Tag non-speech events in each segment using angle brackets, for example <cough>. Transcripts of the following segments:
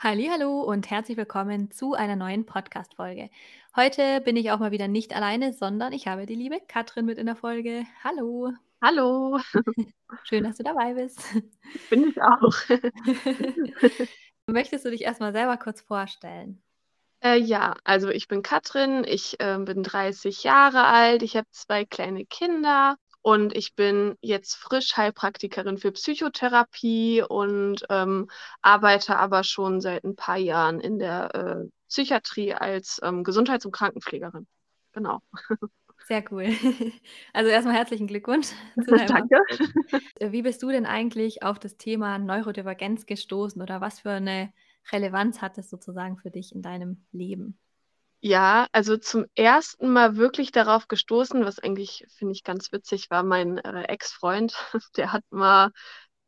Hallo und herzlich willkommen zu einer neuen Podcast-Folge. Heute bin ich auch mal wieder nicht alleine, sondern ich habe die liebe Katrin mit in der Folge. Hallo. Hallo. <laughs> Schön, dass du dabei bist. Bin ich auch. <laughs> Möchtest du dich erstmal selber kurz vorstellen? Äh, ja, also ich bin Katrin, ich äh, bin 30 Jahre alt, ich habe zwei kleine Kinder und ich bin jetzt frisch Heilpraktikerin für Psychotherapie und ähm, arbeite aber schon seit ein paar Jahren in der äh, Psychiatrie als ähm, Gesundheits- und Krankenpflegerin. Genau. Sehr cool. <laughs> Also erstmal herzlichen Glückwunsch. <laughs> Danke. Äh, wie bist du denn eigentlich auf das Thema Neurodivergenz gestoßen oder was für eine Relevanz hat es sozusagen für dich in deinem Leben? Ja, also zum ersten Mal wirklich darauf gestoßen, was eigentlich, finde ich, ganz witzig war, mein äh, Ex-Freund, <laughs> der hat mal,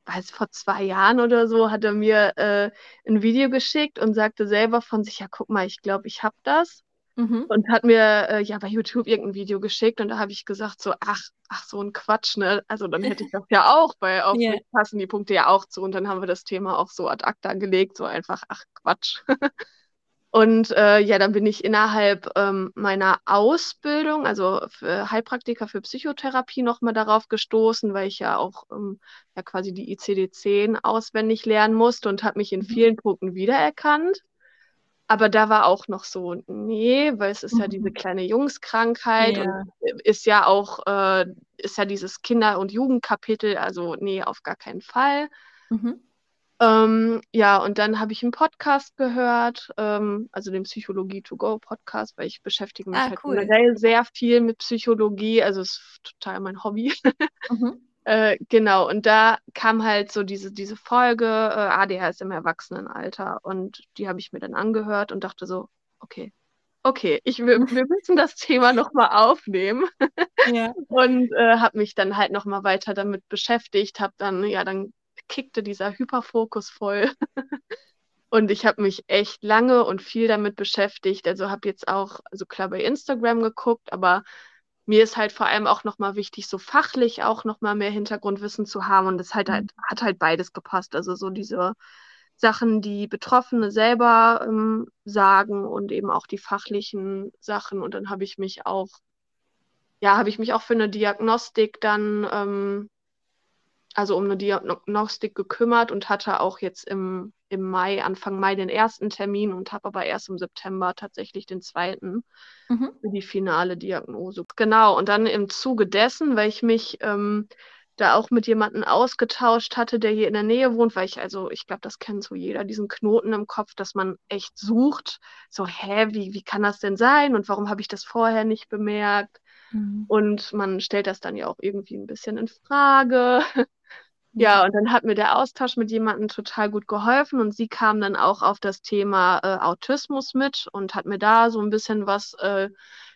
weiß vor zwei Jahren oder so, hat er mir äh, ein Video geschickt und sagte selber von sich, ja, guck mal, ich glaube, ich habe das. Mhm. Und hat mir äh, ja bei YouTube irgendein Video geschickt und da habe ich gesagt so, ach, ach, so ein Quatsch, ne? Also dann hätte ich <laughs> das ja auch, weil auf yeah. mich passen die Punkte ja auch zu und dann haben wir das Thema auch so ad acta gelegt, so einfach, ach Quatsch. <laughs> Und äh, ja, dann bin ich innerhalb ähm, meiner Ausbildung, also für Heilpraktiker für Psychotherapie, nochmal darauf gestoßen, weil ich ja auch ähm, ja quasi die ICD-10 auswendig lernen musste und habe mich in mhm. vielen Punkten wiedererkannt. Aber da war auch noch so, nee, weil es ist ja diese mhm. kleine Jungskrankheit ja. und ist ja auch, äh, ist ja dieses Kinder- und Jugendkapitel, also nee, auf gar keinen Fall. Mhm. Ähm, ja, und dann habe ich einen Podcast gehört, ähm, also den Psychologie to go Podcast, weil ich beschäftige mich ah, halt cool. generell sehr viel mit Psychologie, also es ist total mein Hobby. Mhm. <laughs> äh, genau, und da kam halt so diese, diese Folge äh, ADHS im Erwachsenenalter und die habe ich mir dann angehört und dachte so, okay, okay, ich, wir, wir müssen das Thema nochmal aufnehmen. Ja. <laughs> Und äh, habe mich dann halt nochmal weiter damit beschäftigt, habe dann, ja, dann kickte dieser Hyperfokus voll. <laughs> Und ich habe mich echt lange und viel damit beschäftigt. Also habe jetzt auch, also klar bei Instagram geguckt, aber mir ist halt vor allem auch nochmal wichtig, so fachlich auch nochmal mehr Hintergrundwissen zu haben. Und das halt, mhm. halt, hat halt beides gepasst. Also so diese Sachen, die Betroffene selber ähm, sagen und eben auch die fachlichen Sachen. Und dann habe ich mich auch, ja, habe ich mich auch für eine Diagnostik dann ähm, also um eine Diagnostik gekümmert und hatte auch jetzt im, im Mai, Anfang Mai den ersten Termin und habe aber erst im September tatsächlich den zweiten mhm. für die finale Diagnose. Genau, und dann im Zuge dessen, weil ich mich ähm, da auch mit jemandem ausgetauscht hatte, der hier in der Nähe wohnt, weil ich, also ich glaube, das kennt so jeder, diesen Knoten im Kopf, dass man echt sucht, so, hä, wie, wie kann das denn sein und warum habe ich das vorher nicht bemerkt? Mhm. Und man stellt das dann ja auch irgendwie ein bisschen in Frage. Ja, und dann hat mir der Austausch mit jemandem total gut geholfen und sie kam dann auch auf das Thema äh, Autismus mit und hat mir da so ein bisschen was äh,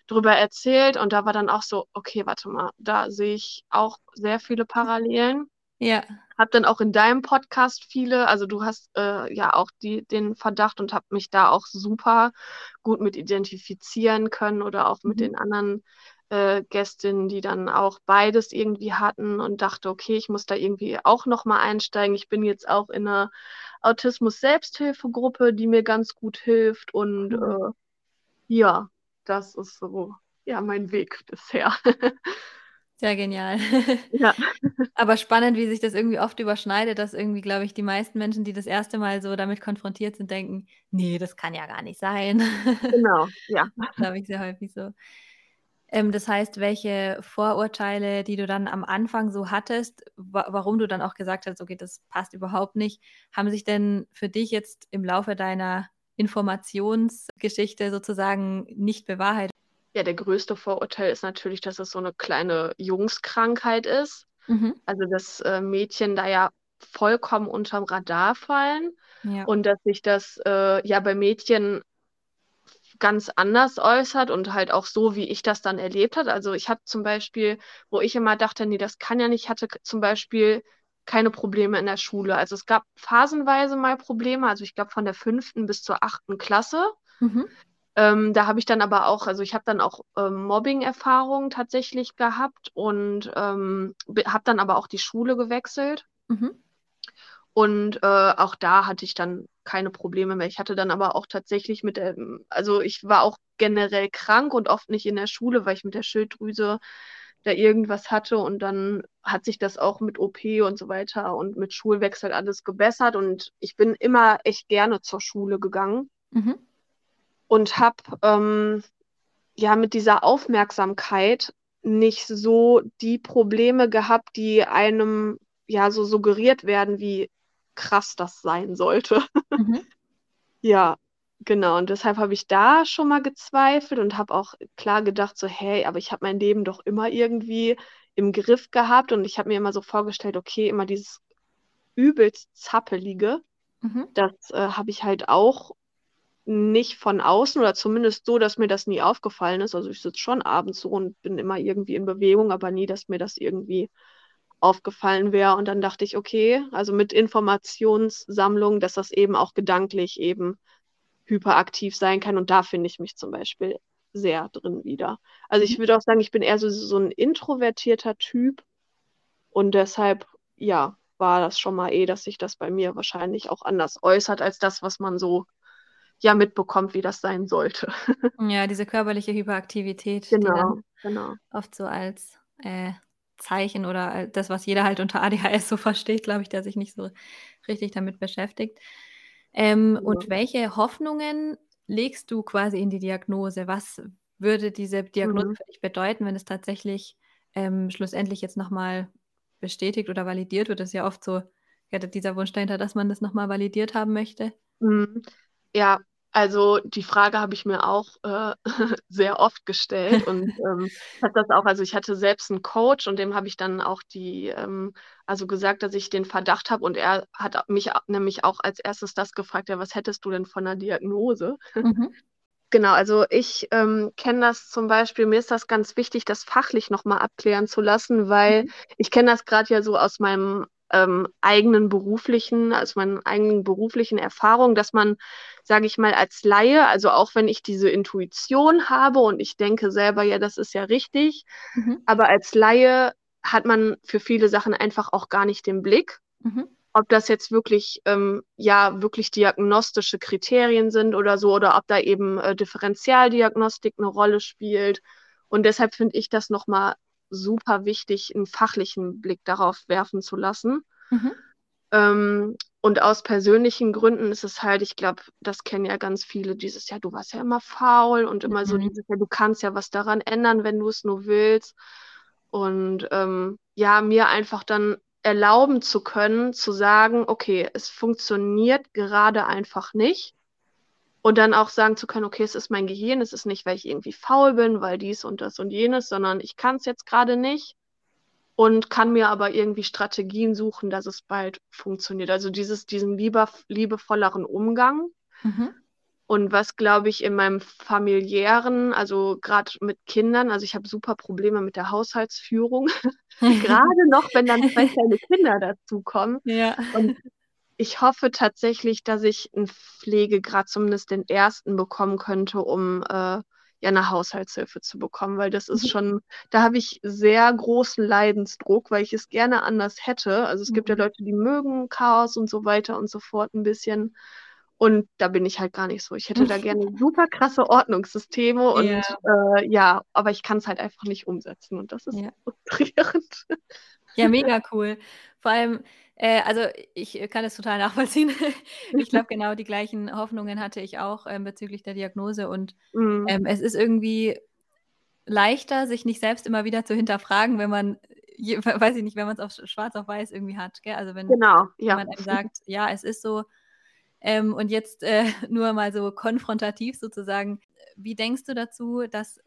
drüber erzählt und da war dann auch so, okay, warte mal, da sehe ich auch sehr viele Parallelen. Ja. Hab dann auch in deinem Podcast viele, also du hast äh, ja auch die, den Verdacht und hab mich da auch super gut mit identifizieren können oder auch mit mhm. den anderen äh, Gästinnen, die dann auch beides irgendwie hatten und dachte, okay, ich muss da irgendwie auch nochmal einsteigen. Ich bin jetzt auch in einer Autismus-Selbsthilfegruppe, die mir ganz gut hilft und mhm. äh, ja, das ist so ja mein Weg bisher. <laughs> Sehr genial. <laughs> Ja. Aber spannend, wie sich das irgendwie oft überschneidet, dass irgendwie, glaube ich, die meisten Menschen, die das erste Mal so damit konfrontiert sind, denken, nee, das kann ja gar nicht sein. Genau, ja. <laughs> Das glaube ich sehr häufig so. Ähm, das heißt, welche Vorurteile, die du dann am Anfang so hattest, wa warum du dann auch gesagt hast, okay, das passt überhaupt nicht, haben sich denn für dich jetzt im Laufe deiner Informationsgeschichte sozusagen nicht bewahrheitet? Ja, der größte Vorurteil ist natürlich, dass es so eine kleine Jungskrankheit ist. Mhm. Also, dass äh, Mädchen da ja vollkommen unterm Radar fallen ja. und dass sich das äh, ja bei Mädchen ganz anders äußert und halt auch so, wie ich das dann erlebt habe. Also ich habe zum Beispiel, wo ich immer dachte, nee, das kann ja nicht, hatte zum Beispiel keine Probleme in der Schule. Also es gab phasenweise mal Probleme, also ich glaube von der fünften bis zur achten Klasse. Mhm. Ähm, da habe ich dann aber auch, also ich habe dann auch ähm, Mobbing-Erfahrungen tatsächlich gehabt und ähm, habe dann aber auch die Schule gewechselt. Mhm. Und äh, auch da hatte ich dann keine Probleme mehr. Ich hatte dann aber auch tatsächlich mit der, also ich war auch generell krank und oft nicht in der Schule, weil ich mit der Schilddrüse da irgendwas hatte und dann hat sich das auch mit OP und so weiter und mit Schulwechsel alles gebessert und ich bin immer echt gerne zur Schule gegangen mhm. und habe ähm, ja mit dieser Aufmerksamkeit nicht so die Probleme gehabt, die einem ja so suggeriert werden, wie krass das sein sollte. <laughs> Mhm. ja, genau. Und deshalb habe ich da schon mal gezweifelt und habe auch klar gedacht, so, hey, aber ich habe mein Leben doch immer irgendwie im Griff gehabt und ich habe mir immer so vorgestellt, okay, immer dieses übelst zappelige, mhm. das äh, habe ich halt auch nicht von außen oder zumindest so, dass mir das nie aufgefallen ist. Also ich sitze schon abends so und bin immer irgendwie in Bewegung, aber nie, dass mir das irgendwie aufgefallen wäre. Und dann dachte ich, okay, also mit Informationssammlung, dass das eben auch gedanklich eben hyperaktiv sein kann. Und da finde ich mich zum Beispiel sehr drin wieder. Also ich mhm. würde auch sagen, ich bin eher so, so ein introvertierter Typ. Und deshalb, ja, war das schon mal eh, dass sich das bei mir wahrscheinlich auch anders äußert als das, was man so ja mitbekommt, wie das sein sollte. <laughs> Ja, diese körperliche Hyperaktivität, genau, genau. oft so als äh, Zeichen oder das, was jeder halt unter ADHS so <laughs> versteht, glaube ich, der sich nicht so richtig damit beschäftigt. Ähm, ja. Und welche Hoffnungen legst du quasi in die Diagnose? Was würde diese Diagnose mhm. für dich bedeuten, wenn es tatsächlich ähm, schlussendlich jetzt nochmal bestätigt oder validiert wird? Das ist ja oft so, ja, dieser Wunsch dahinter, dass man das nochmal validiert haben möchte. Mhm. Ja, also die Frage habe ich mir auch äh, <laughs> sehr oft gestellt und <laughs> ähm, hat das auch, also ich hatte selbst einen Coach und dem habe ich dann auch die, ähm, also gesagt, dass ich den Verdacht habe und er hat mich nämlich auch als erstes das gefragt, ja, was hättest du denn von einer Diagnose? Mhm. <laughs> Genau, also ich ähm, kenne das zum Beispiel, mir ist das ganz wichtig, das fachlich nochmal abklären zu lassen, weil mhm. ich kenne das gerade ja so aus meinem ähm, eigenen beruflichen, aus meinen eigenen beruflichen Erfahrungen, dass man, sage ich mal, als Laie, also auch wenn ich diese Intuition habe und ich denke selber, ja, das ist ja richtig, mhm. aber als Laie hat man für viele Sachen einfach auch gar nicht den Blick. Mhm. Ob das jetzt wirklich, ähm, ja, wirklich diagnostische Kriterien sind oder so, oder ob da eben äh, Differentialdiagnostik eine Rolle spielt. Und deshalb finde ich das nochmal super wichtig, einen fachlichen Blick darauf werfen zu lassen. Mhm. Ähm, und aus persönlichen Gründen ist es halt, ich glaube, das kennen ja ganz viele, dieses, ja, du warst ja immer faul und immer mhm. so dieses, ja, du kannst ja was daran ändern, wenn du es nur willst. Und ähm, ja, mir einfach dann erlauben zu können, zu sagen, okay, es funktioniert gerade einfach nicht. Und dann auch sagen zu können, okay, es ist mein Gehirn, es ist nicht, weil ich irgendwie faul bin, weil dies und das und jenes, sondern ich kann es jetzt gerade nicht und kann mir aber irgendwie Strategien suchen, dass es bald funktioniert. Also dieses, diesen lieber, liebevolleren Umgang. Mhm. Und was, glaube ich, in meinem familiären, also gerade mit Kindern, also ich habe super Probleme mit der Haushaltsführung. <laughs> <laughs> gerade noch, wenn dann zwei kleine Kinder dazukommen. Ja. Und ich hoffe tatsächlich, dass ich einen Pflegegrad, zumindest den ersten, bekommen könnte, um äh, ja eine Haushaltshilfe zu bekommen, weil das ist mhm. schon, da habe ich sehr großen Leidensdruck, weil ich es gerne anders hätte. Also es mhm. gibt ja mhm. Leute, die mögen Chaos und so weiter und so fort ein bisschen. Und da bin ich halt gar nicht so. Ich hätte da gerne super krasse Ordnungssysteme und ja, äh, ja aber ich kann es halt einfach nicht umsetzen und das ist ja. frustrierend. Ja, mega cool. Vor allem, äh, also ich kann es total nachvollziehen. <laughs> ich glaube, <laughs> genau die gleichen Hoffnungen hatte ich auch ähm, bezüglich der Diagnose und mhm. ähm, es ist irgendwie leichter, sich nicht selbst immer wieder zu hinterfragen, wenn man, je, weiß ich nicht, wenn man es auf schwarz auf weiß irgendwie hat. Gell? Also wenn genau, ja. man einem sagt, ja, es ist so. Ähm, und jetzt äh, <laughs> nur mal so konfrontativ sozusagen. Wie denkst du dazu, dass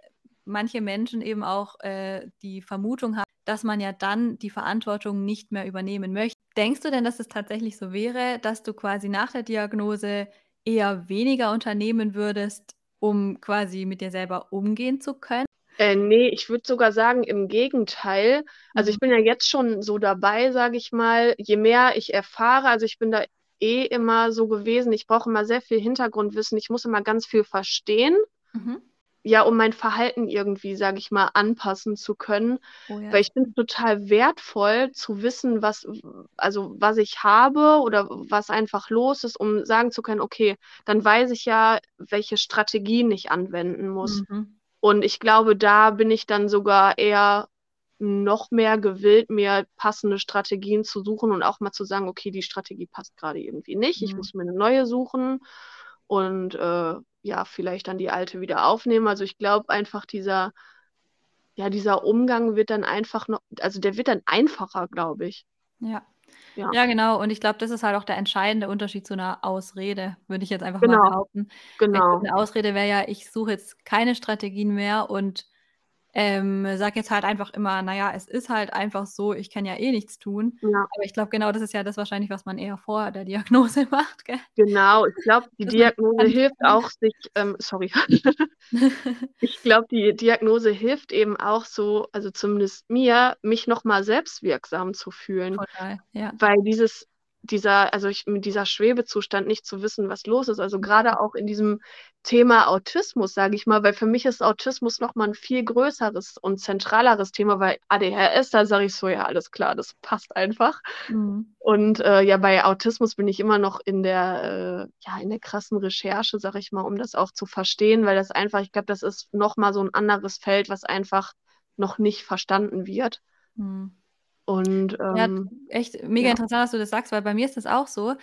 manche Menschen eben auch äh, die Vermutung haben, dass man ja dann die Verantwortung nicht mehr übernehmen möchte. Denkst du denn, dass es tatsächlich so wäre, dass du quasi nach der Diagnose eher weniger unternehmen würdest, um quasi mit dir selber umgehen zu können? Äh, nee, ich würde sogar sagen, im Gegenteil. Also ich mhm. bin ja jetzt schon so dabei, sage ich mal, je mehr ich erfahre, also ich bin da eh immer so gewesen, ich brauche immer sehr viel Hintergrundwissen, ich muss immer ganz viel verstehen. Mhm ja, um mein Verhalten irgendwie, sage ich mal, anpassen zu können. Oh ja. Weil ich finde es total wertvoll zu wissen, was, also was ich habe oder was einfach los ist, um sagen zu können, okay, dann weiß ich ja, welche Strategien ich anwenden muss. Mhm. Und ich glaube, da bin ich dann sogar eher noch mehr gewillt, mir passende Strategien zu suchen und auch mal zu sagen, okay, die Strategie passt gerade irgendwie nicht, ich Mhm. muss mir eine neue suchen und äh, ja, vielleicht dann die alte wieder aufnehmen. Also ich glaube einfach dieser, ja, dieser Umgang wird dann einfach noch, also der wird dann einfacher, glaube ich. Ja. Ja. Ja, genau. Und ich glaube, das ist halt auch der entscheidende Unterschied zu einer Ausrede, würde ich jetzt einfach mal Genau, behaupten. Weil ich genau. glaube, 'ne Ausrede wäre ja, ich suche jetzt keine Strategien mehr und, ähm, sage jetzt halt einfach immer: „Na ja, es ist halt einfach so, ich kann ja eh nichts tun.“ Ja. Aber ich glaube, genau das ist ja das wahrscheinlich, was man eher vor der Diagnose <laughs> macht, gell? Genau, ich glaube, die Diagnose hilft auch, sich, ähm, sorry. <laughs> Ich glaube, die Diagnose hilft eben auch so, also zumindest mir, mich noch mal selbstwirksam zu fühlen. Total, ja. Weil dieses dieser also ich mit dieser Schwebezustand nicht zu wissen, was los ist. Also grade auch in diesem Thema Autismus, sage ich mal, weil für mich ist Autismus noch mal 'n viel größeres und zentraleres Thema, weil ADHS, da sage ich so: „Ja, alles klar, das passt einfach.“ Mhm. Und, äh, ja, bei Autismus bin ich immer noch in der, äh ja, in der krassen Recherche, sage ich mal, um das auch zu verstehen, weil das einfach ich glaube, das ist noch mal so 'n anderes Feld, was einfach noch nicht verstanden wird. Mhm. Und, Ja, ähm echt mega ja. interessant, dass du das sagst, weil bei mir ist das auch so.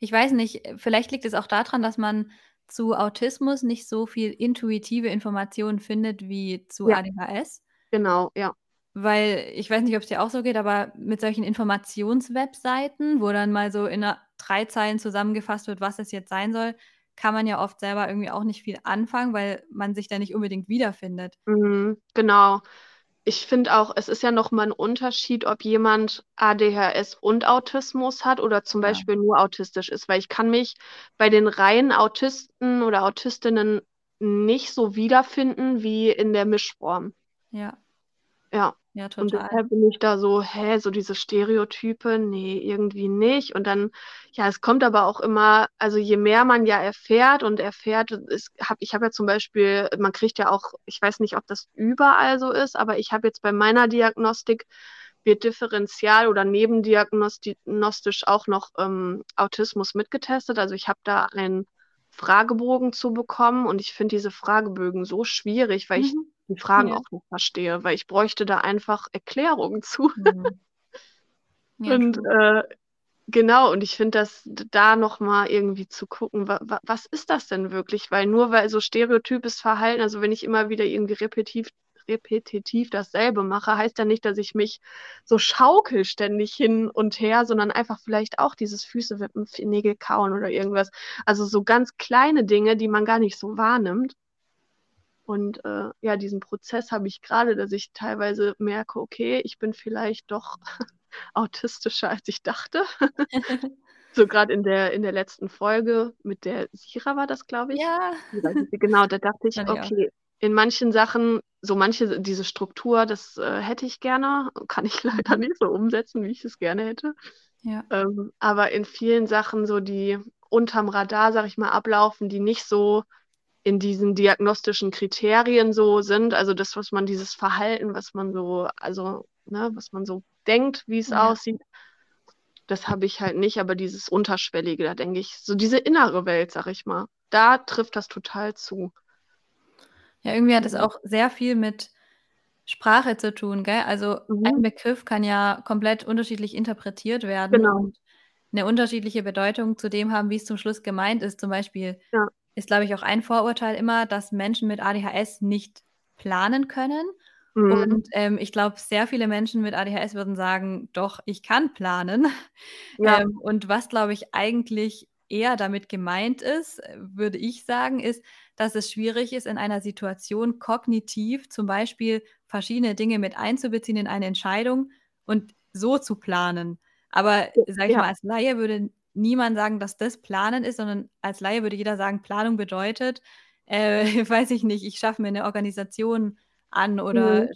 Ich weiß nicht, vielleicht liegt es auch da dran, dass man zu Autismus nicht so viel intuitive Informationen findet wie zu Ja. ADHS. Genau, ja. Weil ich weiß nicht, ob's dir auch so geht, aber mit solchen Informationswebseiten, wo dann mal so in 3 Zeilen zusammengefasst wird, was es jetzt sein soll, kann man ja oft selber irgendwie auch nicht viel anfangen, weil man sich da nicht unbedingt wiederfindet. Mhm, genau. Ich finde auch, es ist ja noch mal 'n Unterschied, ob jemand ADHS und Autismus hat oder zum Ja. Beispiel nur autistisch ist, weil ich kann mich bei den reinen Autisten oder Autistinnen nicht so wiederfinden wie in der Mischform. Ja. Ja. Ja, Und total. deshalb bin ich da so: „Hä, so diese Stereotype, ne, irgendwie nicht.“ Und dann ja, es kommt aber auch immer also je mehr man ja erfährt und erfährt, es habe ich habe ja zum Beispiel man kriegt ja auch ich weiß nicht, ob das überall so ist, aber ich habe jetzt bei meiner Diagnostik wird differenzial oder nebendiagnosti gnostisch auch noch, ähm, Autismus mitgetestet. Also, ich habe da einen Fragebogen zu bekommen und ich finde diese Fragebögen so schwierig, weil ich Mhm. die Fragen Ja. auch nicht verstehe, weil ich bräuchte da einfach Erklärungen zu. Mhm. <laughs> Ja, Und, äh, genau, und ich finde das da noch mal irgendwie zu gucken, wa wa was ist das denn wirklich? Weil nur weil so stereotypes Verhalten also wenn ich immer wieder irgendwie repetiv repetitiv dasselbe mache, heißt ja nicht, dass ich mich so schaukel ständig hin und her, sondern einfach vielleicht auch dieses Füße wippen, Fingernägel kauen oder irgendwas. Also so ganz kleine Dinge, die man gar nicht so wahrnimmt. Und, äh, ja, diesen Prozess habe ich grade, dass ich teilweise merke: „Okay, ich bin vielleicht doch <laughs> autistischer, als ich dachte.“ <laughs> So grad in der in der letzten Folge mit der Sira war das, glaube ich. Ja. Genau, da dachte <laughs> ich. „Okay, in manchen Sachen so manche diese Struktur, das, äh, hätte ich gerne, kann ich <laughs> leider nicht so umsetzen, wie ich es gerne hätte.“ Ja. Ähm, aber in vielen Sachen so, die unterm Radar, sage ich mal, ablaufen, die nicht so in diesen diagnostischen Kriterien so sind, also das, was man dieses Verhalten, was man so also, ne, was man so denkt, wie's Ja. aussieht, das habe ich halt nicht, aber dieses Unterschwellige, da denke ich so diese innere Welt, sage ich mal, da trifft das total zu. Ja, irgendwie hat es Mhm. auch sehr viel mit Sprache zu tun, gell? Also, ein Mhm. Begriff kann ja komplett unterschiedlich interpretiert werden Genau. und 'ne unterschiedliche Bedeutung zu dem haben, wie's zum Schluss gemeint ist. Zum Beispiel Ja. ist, glaube ich, auch ein Vorurteil immer, dass Menschen mit ADHS nicht planen können. Mhm. Und, ähm, ich glaube, sehr viele Menschen mit ADHS würden sagen: „Doch, ich kann planen.“ Ja. Ähm, und was, glaube ich, eigentlich eher damit gemeint ist, würde ich sagen, ist, dass es schwierig ist, in einer Situation kognitiv zum Beispiel verschiedene Dinge mit einzubeziehen in eine Entscheidung und so zu planen. Aber, J sage ich ja. mal, als Laie würde niemand sagen, dass das Planen ist, sondern als Laie würde jeder sagen, Planung bedeutet, äh, <laughs> weiß ich nicht, ich schaffe mir 'ne Organisation an oder Mhm.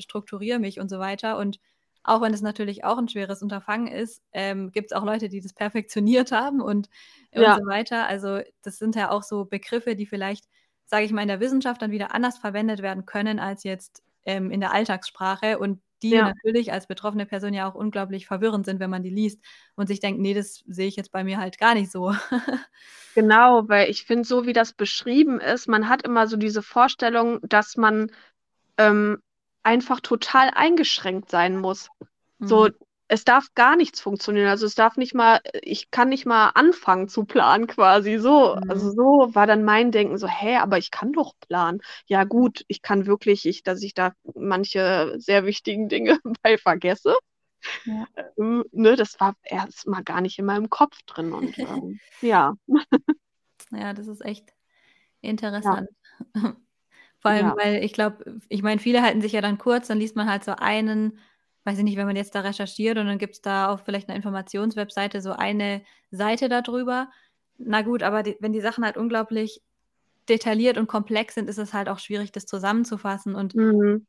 strukturiere mich und so weiter. Und auch wenn es natürlich auch 'n schweres Unterfangen ist, ähm, gibt's auch Leute, die das perfektioniert haben und und Ja. so weiter. Also, das sind ja auch so Begriffe, die vielleicht sage ich mal, in der Wissenschaft dann wieder anders verwendet werden können als jetzt ähm, in der Alltagssprache und die Ja. natürlich als betroffene Person ja auch unglaublich verwirrend sind, wenn man die liest und sich denkt: „Ne, das sehe ich jetzt bei mir halt gar nicht so.“ <laughs> Genau, weil ich finde, so wie das beschrieben ist, man hat immer so diese Vorstellung, dass man ähm, einfach total eingeschränkt sein muss. So, Mhm. es darf gar nichts funktionieren. Also es darf nicht mal, ich kann nicht mal anfangen zu planen quasi. So, also Mhm. so war dann mein Denken so, hä, aber ich kann doch planen. Ja gut, ich kann wirklich, ich, dass ich da manche sehr wichtigen Dinge <laughs> bei vergesse. Ja. Ähm, ne, das war erst mal gar nicht in meinem Kopf drin und <laughs> ähm, ja. <laughs> Ja, das ist echt Ja. Vor allem, Ja. weil ich glaube ich meine, viele halten sich ja dann kurz, dann liest man halt so einen weiß ich nicht, wenn man jetzt da recherchiert und dann gibt's da auf vielleicht 'ner Informationswebseite so eine Seite da drüber. Na gut, aber die wenn die Sachen halt unglaublich detailliert und komplex sind, ist es halt auch schwierig, das zusammenzufassen und Mhm.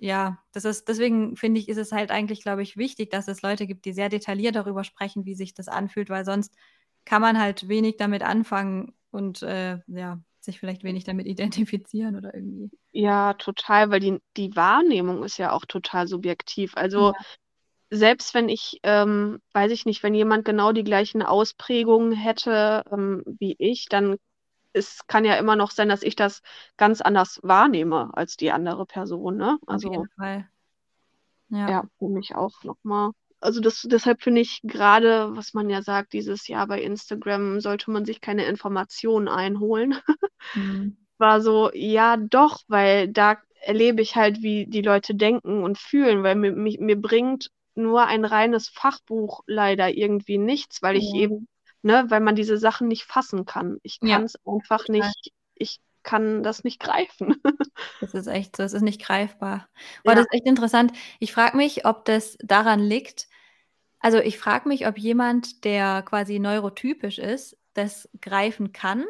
ja, das ist deswegen finde ich, ist es halt eigentlich, glaube ich, wichtig, dass es Leute gibt, die sehr detailliert darüber sprechen, wie sich das anfühlt, weil sonst kann man halt wenig damit anfangen und, äh, ja, sich vielleicht wenig damit identifizieren oder irgendwie. Ja, total, weil die die Wahrnehmung ist ja auch total subjektiv. Also, Ja. selbst wenn ich, ähm weiß ich nicht, wenn jemand genau die gleichen Ausprägungen hätte, ähm, wie ich, dann es kann ja immer noch sein, dass ich das ganz anders wahrnehme als die andere Person, ne? Auf Also jeden Fall. Ja. ja, für mich auch noch mal. Also, das deshalb finde ich grade, was man ja sagt, dieses Jahr bei Instagram sollte man sich keine Informationen einholen. Mhm. <laughs> War so, ja doch, weil da erlebe ich halt, wie die Leute denken und fühlen, weil mir mich mir bringt nur ein reines Fachbuch leider irgendwie nichts, weil ich Ja. eben ne, weil man diese Sachen nicht fassen kann. Ich Ja, kann's einfach total. nicht ich kann das nicht greifen. <laughs> Das ist echt so, es ist nicht greifbar. Das Ja. ist echt interessant. Ich frage mich, ob das daran liegt also, ich frage mich, ob jemand, der quasi neurotypisch ist, das greifen kann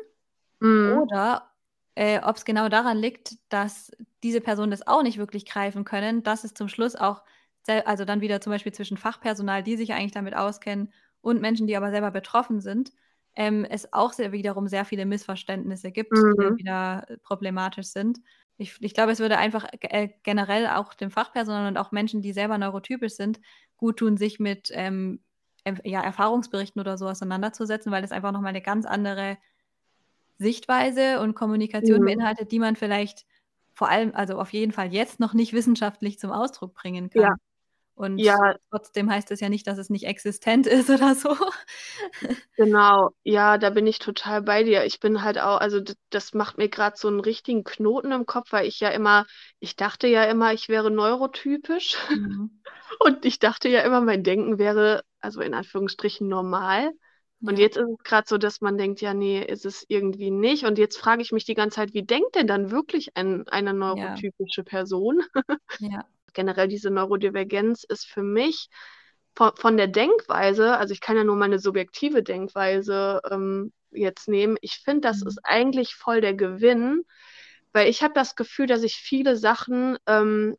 Mhm. oder, äh, ob's genau daran liegt, dass diese Personen das auch nicht wirklich greifen können, dass es zum Schluss auch also, dann wieder zum Beispiel zwischen Fachpersonal, die sich eigentlich damit auskennen, und Menschen, die aber selber betroffen sind, ähm, es auch sehr wiederum sehr viele Missverständnisse gibt, die Mhm. wieder, äh, problematisch sind. Ich ich glaube, es würde einfach äh, generell auch dem Fachpersonal und auch Menschen, die selber neurotypisch sind, guttun, sich mit, ähm, ja, Erfahrungsberichten oder so auseinanderzusetzen, weil das einfach noch mal 'ne ganz andere Sichtweise und Kommunikation Mhm. beinhaltet, die man vielleicht vor allem also, auf jeden Fall jetzt noch nicht wissenschaftlich zum Ausdruck bringen Ja. Und Ja. trotzdem heißt es ja nicht, dass es nicht existent ist <laughs> oder so. Genau. Ja, da bin ich total bei dir. Ich bin halt au also, das macht mir grad so 'n richtigen Knoten im Kopf, weil ich ja immer ich dachte ja immer, ich wäre neurotypisch Mhm. <laughs> und ich dachte ja immer, mein Denken wäre, also, in Anführungsstrichen normal. Und Ja. jetzt ist es grad so, dass man denkt: „Ja, ne, ist es irgendwie nicht.“ Und jetzt frage ich mich die ganze Zeit: „Wie denkt denn dann wirklich ein eine Ja. neurotypische Person?“ <laughs> Ja. Generell diese Neurodivergenz ist für mich vo von der Denkweise also, ich kann ja nur meine subjektive Denkweise, ähm, jetzt nehmen. Ich finde, das Mhm. ist eigentlich voll der Gewinn, weil ich habe das Gefühl, dass ich viele Sachen, ähm,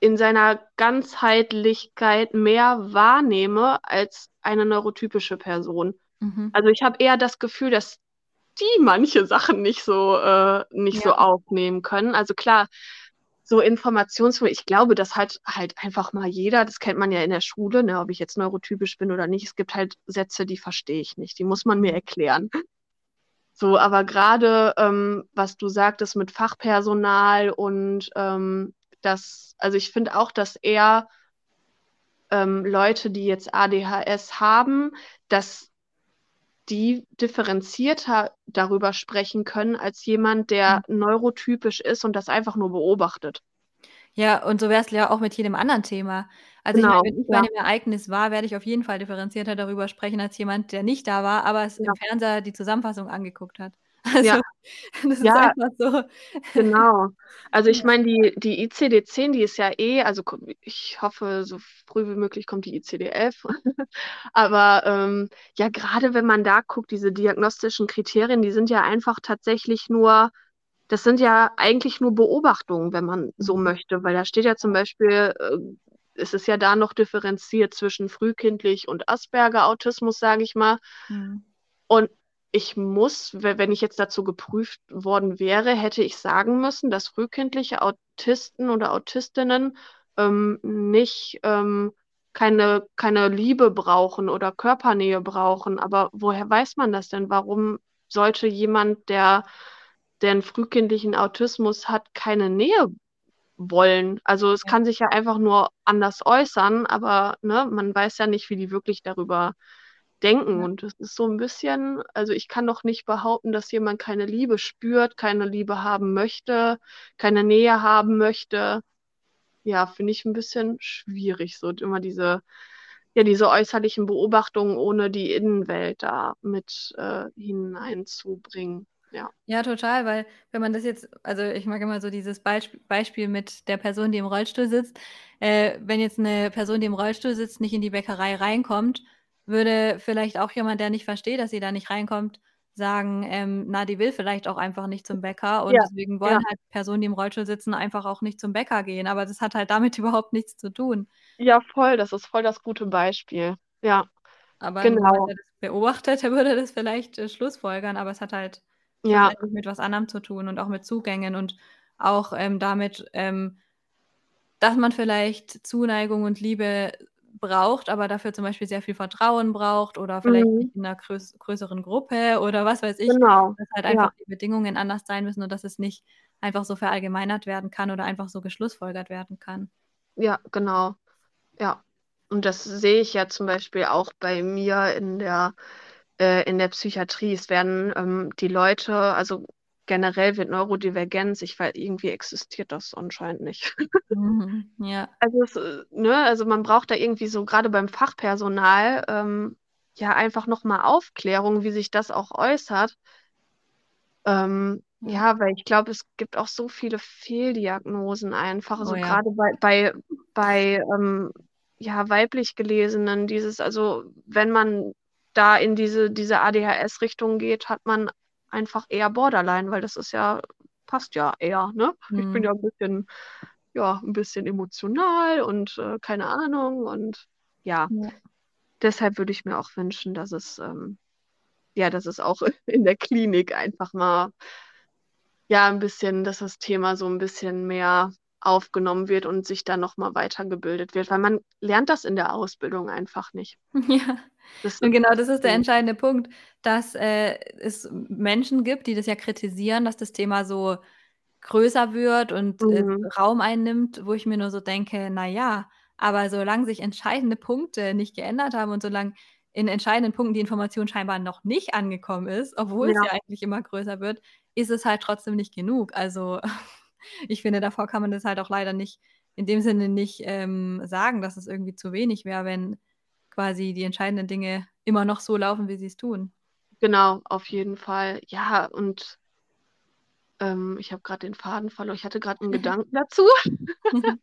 in seiner Ganzheitlichkeit mehr wahrnehme als eine neurotypische Person. Mhm. Also, ich habe eher das Gefühl, dass die manche Sachen nicht so äh, nicht so Ja. aufnehmen können. Also, klar, so Informationsfluh ich glaube, das hat halt einfach mal jeder, das kennt man ja in der Schule, ne, ob ich jetzt neurotypisch bin oder nicht. Es gibt halt Sätze, die verstehe ich nicht, die muss man mir erklären. So, aber grade, ähm, was du sagtest mit Fachpersonal und, ähm, das also, ich finde auch, dass eher ähm, Leute, die jetzt ADHS haben, dass die differenzierter darüber sprechen können als jemand, Mhm. der neurotypisch ist und das einfach nur beobachtet. Ja, und so wär's ja auch mit jedem anderen Thema. Also, ich meine, Genau, wenn ich bei ja. 'nem Ereignis war, werde ich auf jeden Fall differenzierter darüber sprechen als jemand, der nicht da war, aber es Ja. im Fernseher die Zusammenfassung angeguckt hat. Ja. Also, <laughs> das ist Ja. einfach so. Genau. Also, ich Ja. meine, die die ICD-10, die ist ja eh also, ich hoffe, so früh wie möglich kommt die ICD-11. <laughs> Aber, ähm, ja, grade wenn man da guckt, diese diagnostischen Kriterien, die sind ja einfach tatsächlich nur das sind ja eigentlich nur Beobachtungen, wenn man so Mhm. möchte, weil da steht ja zum Beispiel äh, es ist ja da noch differenziert zwischen frühkindlich und Asperger-Autismus, sage ich mal. Mhm. Und ich muss, wenn ich jetzt dazu geprüft worden wäre, hätte ich sagen müssen, dass frühkindliche Autisten oder Autistinnen ähm, nicht ähm, keine, keine Liebe brauchen oder Körpernähe brauchen. Aber woher weiß man das denn? Warum sollte jemand, der, der einen frühkindlichen Autismus hat, keine Nähe wollen? Also es ja. kann sich ja einfach nur anders äußern, aber ne, man weiß ja nicht, wie die wirklich darüber denken. Und es ist so ein bisschen, also ich kann doch nicht behaupten, dass jemand keine Liebe spürt, keine Liebe haben möchte, keine Nähe haben möchte ja, finde ich ein bisschen schwierig, so immer diese, ja, diese äußerlichen Beobachtungen ohne die Innenwelt da mit äh, hineinzubringen. Ja. ja, total, weil wenn man das jetzt, also ich mag immer so dieses Beisp Beispiel mit der Person, die im Rollstuhl sitzt. Äh, wenn jetzt eine Person, die im Rollstuhl sitzt, nicht in die Bäckerei reinkommt, würde vielleicht auch jemand, der nicht versteht, dass sie da nicht reinkommt, sagen, ähm, na, die will vielleicht auch einfach nicht zum Bäcker und ja, deswegen wollen ja. halt Personen, die im Rollstuhl sitzen, einfach auch nicht zum Bäcker gehen. Aber das hat halt damit <laughs> überhaupt nichts zu tun. Ja, voll, das ist voll das gute Beispiel. Ja. Aber genau. wenn er das beobachtet, der <laughs> würde das vielleicht äh, schlussfolgern, aber es hat halt ja. mit was anderem zu tun und auch mit Zugängen und auch ähm, damit, ähm, dass man vielleicht Zuneigung und Liebe braucht, aber dafür zum Beispiel sehr viel Vertrauen braucht oder vielleicht mhm. in einer größ größeren Gruppe oder was weiß ich. Genau. Dass halt einfach ja. die Bedingungen anders sein müssen und dass es nicht einfach so verallgemeinert werden kann oder einfach so geschlussfolgert werden kann. Ja, genau. Ja. Und das sehe ich ja zum Beispiel auch bei mir in der, äh, in der Psychiatrie. Es werden ähm, die Leute, also generell wird Neurodivergenz, ich weiß, irgendwie existiert das anscheinend nicht. Mhm, ja. <laughs> Also, es, ne, also man braucht da irgendwie so, gerade beim Fachpersonal, ähm, ja, einfach nochmal Aufklärung, wie sich das auch äußert. Ähm, ja. ja. weil ich glaube, es gibt auch so viele Fehldiagnosen einfach, also oh, ja. gerade bei, bei, bei ähm, ja, weiblich Gelesenen, dieses, also wenn man da in diese, diese ADHS-Richtung geht, hat man einfach eher Borderline, weil das ist ja, passt ja eher, ne? Mhm. Ich bin mhm. ja ein bisschen, ja, ein bisschen emotional und äh, keine Ahnung und ja. ja. Deshalb würde ich mir auch wünschen, dass es, ähm, ja, dass es auch <laughs> in der Klinik einfach mal, ja, ein bisschen, dass das Thema so ein bisschen mehr aufgenommen wird und sich dann nochmal weitergebildet wird, weil man lernt das in der Ausbildung einfach nicht. <laughs> Ja. Das und genau das ist der entscheidende Punkt, dass äh, es Menschen gibt, die das ja kritisieren, dass das Thema so größer wird und äh, mhm. äh, Raum einnimmt, wo ich mir nur so denke, naja, aber solange sich entscheidende Punkte nicht geändert haben und solange in entscheidenden Punkten die Information scheinbar noch nicht angekommen ist, obwohl ja. es ja eigentlich immer größer wird, ist es halt trotzdem nicht genug. Also <laughs> ich finde, davor kann man das halt auch leider nicht in dem Sinne nicht ähm, sagen, dass es irgendwie zu wenig wäre, wenn quasi die entscheidenden Dinge immer noch so laufen, wie sie es tun. Genau, auf jeden Fall. Ja, und ähm, ich habe gerade den Faden verloren. Ich hatte gerade einen <laughs> Gedanken dazu. <laughs>